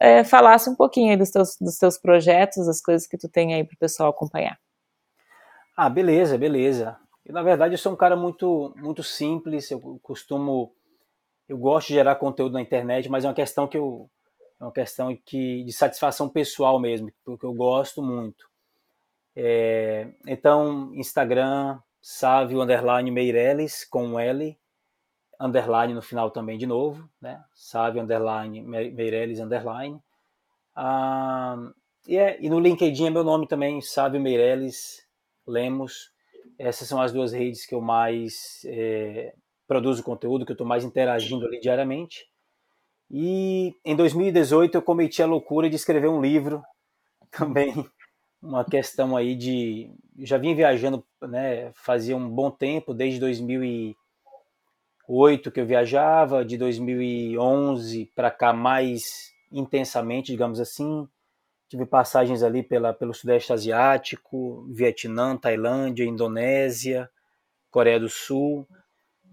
é, falasse um pouquinho aí dos teus, dos teus projetos, as coisas que tu tem aí para o pessoal acompanhar. Ah, beleza, beleza. Eu, na verdade, eu sou um cara muito, muito simples, eu costumo, eu gosto de gerar conteúdo na internet, mas é uma questão que eu, é uma questão que, de satisfação pessoal mesmo, porque eu gosto muito. É, então, Instagram, Sávio Underline Meireles, com um L, underline no final também de novo, né? Sávio Underline Meireles Underline. Ah, e, é, e no LinkedIn é meu nome também, Sávio Meireles Lemos. Essas são as duas redes que eu mais é, produzo conteúdo, que eu estou mais interagindo ali diariamente. E em 2018 eu cometi a loucura de escrever um livro (laughs) também uma questão aí de. Já vim viajando, né? Fazia um bom tempo, desde 2008 que eu viajava, de 2011 para cá mais intensamente, digamos assim. Tive passagens ali pela, pelo Sudeste Asiático, Vietnã, Tailândia, Indonésia, Coreia do Sul.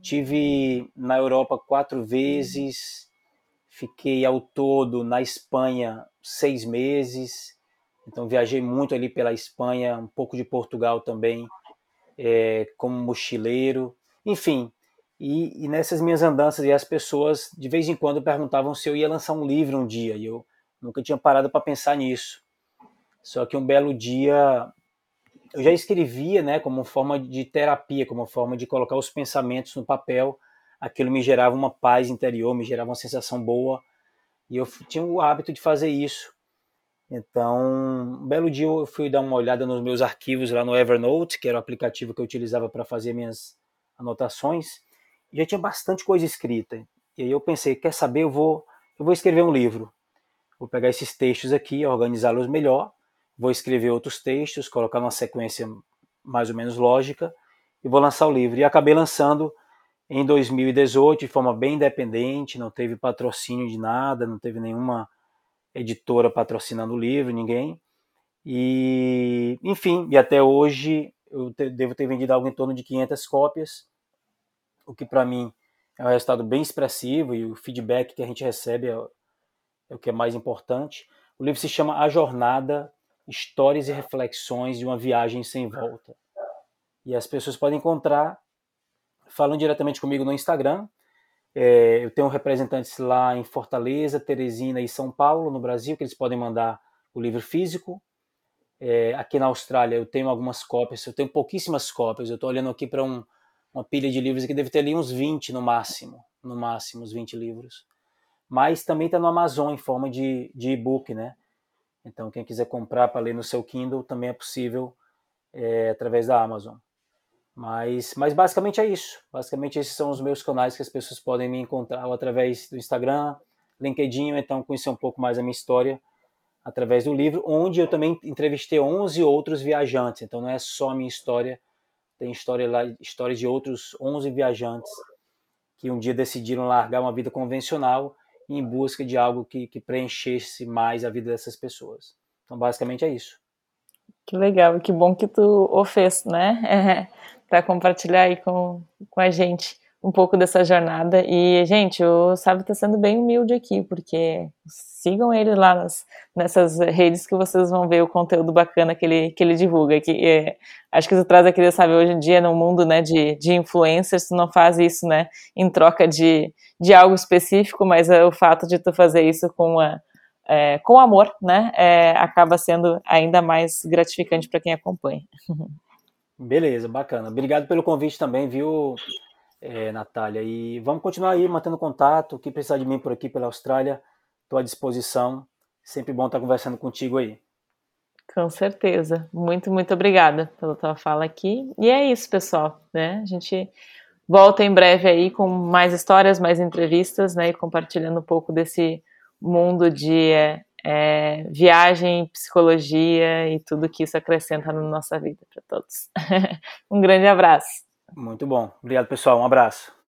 Tive na Europa quatro vezes, fiquei ao todo na Espanha seis meses então viajei muito ali pela Espanha, um pouco de Portugal também, é, como mochileiro, enfim. E, e, nessas minhas andanças, as pessoas de vez em quando perguntavam se eu ia lançar um livro um dia, e eu nunca tinha parado para pensar nisso. Só que um belo dia eu já escrevia, né, como forma de terapia, como forma de colocar os pensamentos no papel. Aquilo me gerava uma paz interior, me gerava uma sensação boa, e eu tinha o hábito de fazer isso. Então, um belo dia eu fui dar uma olhada nos meus arquivos lá no Evernote, que era o aplicativo que eu utilizava para fazer minhas anotações, e já tinha bastante coisa escrita. E aí eu pensei, quer saber, eu vou, eu vou escrever um livro. Vou pegar esses textos aqui, organizá-los melhor, vou escrever outros textos, colocar numa sequência mais ou menos lógica e vou lançar o livro. E acabei lançando em 2018 de forma bem independente, não teve patrocínio de nada, não teve nenhuma editora patrocinando o livro, ninguém. E, enfim, e até hoje eu te, devo ter vendido algo em torno de 500 cópias, o que para mim é um resultado bem expressivo e o feedback que a gente recebe é, é o que é mais importante. O livro se chama A Jornada, Histórias e Reflexões de uma Viagem Sem Volta. E as pessoas podem encontrar falando diretamente comigo no Instagram, é, eu tenho representantes lá em Fortaleza, Teresina e São Paulo, no Brasil, que eles podem mandar o livro físico. É, aqui na Austrália eu tenho algumas cópias, eu tenho pouquíssimas cópias. Eu estou olhando aqui para um, uma pilha de livros que deve ter ali uns 20 no máximo, no máximo uns 20 livros. Mas também está no Amazon em forma de, de e-book, né? Então quem quiser comprar para ler no seu Kindle também é possível é, através da Amazon. Mas, mas basicamente é isso. Basicamente esses são os meus canais que as pessoas podem me encontrar através do Instagram, LinkedIn, então conhecer um pouco mais a minha história através do livro, onde eu também entrevistei 11 outros viajantes. Então não é só a minha história, tem história lá, histórias de outros 11 viajantes que um dia decidiram largar uma vida convencional em busca de algo que, que preenchesse mais a vida dessas pessoas. Então basicamente é isso. Que legal, que bom que tu o fez, né? (laughs) para compartilhar aí com, com a gente um pouco dessa jornada. E, gente, o Sábio está sendo bem humilde aqui, porque sigam ele lá nas, nessas redes que vocês vão ver o conteúdo bacana que ele, que ele divulga. Que, é, acho que tu traz aqui, sabe, hoje em dia, no mundo né, de, de influencers, tu não faz isso né, em troca de, de algo específico, mas é o fato de tu fazer isso com a, é, com amor, né, é, acaba sendo ainda mais gratificante para quem acompanha. (laughs) Beleza, bacana. Obrigado pelo convite também, viu, é, Natália? E vamos continuar aí mantendo contato. O que precisar de mim por aqui pela Austrália, estou à disposição. Sempre bom estar conversando contigo aí. Com certeza. Muito, muito obrigada pela tua fala aqui. E é isso, pessoal, né? A gente volta em breve aí com mais histórias, mais entrevistas, né? E compartilhando um pouco desse mundo de é, é, viagem, psicologia e tudo que isso acrescenta na nossa vida para todos. (laughs) um grande abraço. Muito bom. Obrigado, pessoal. Um abraço.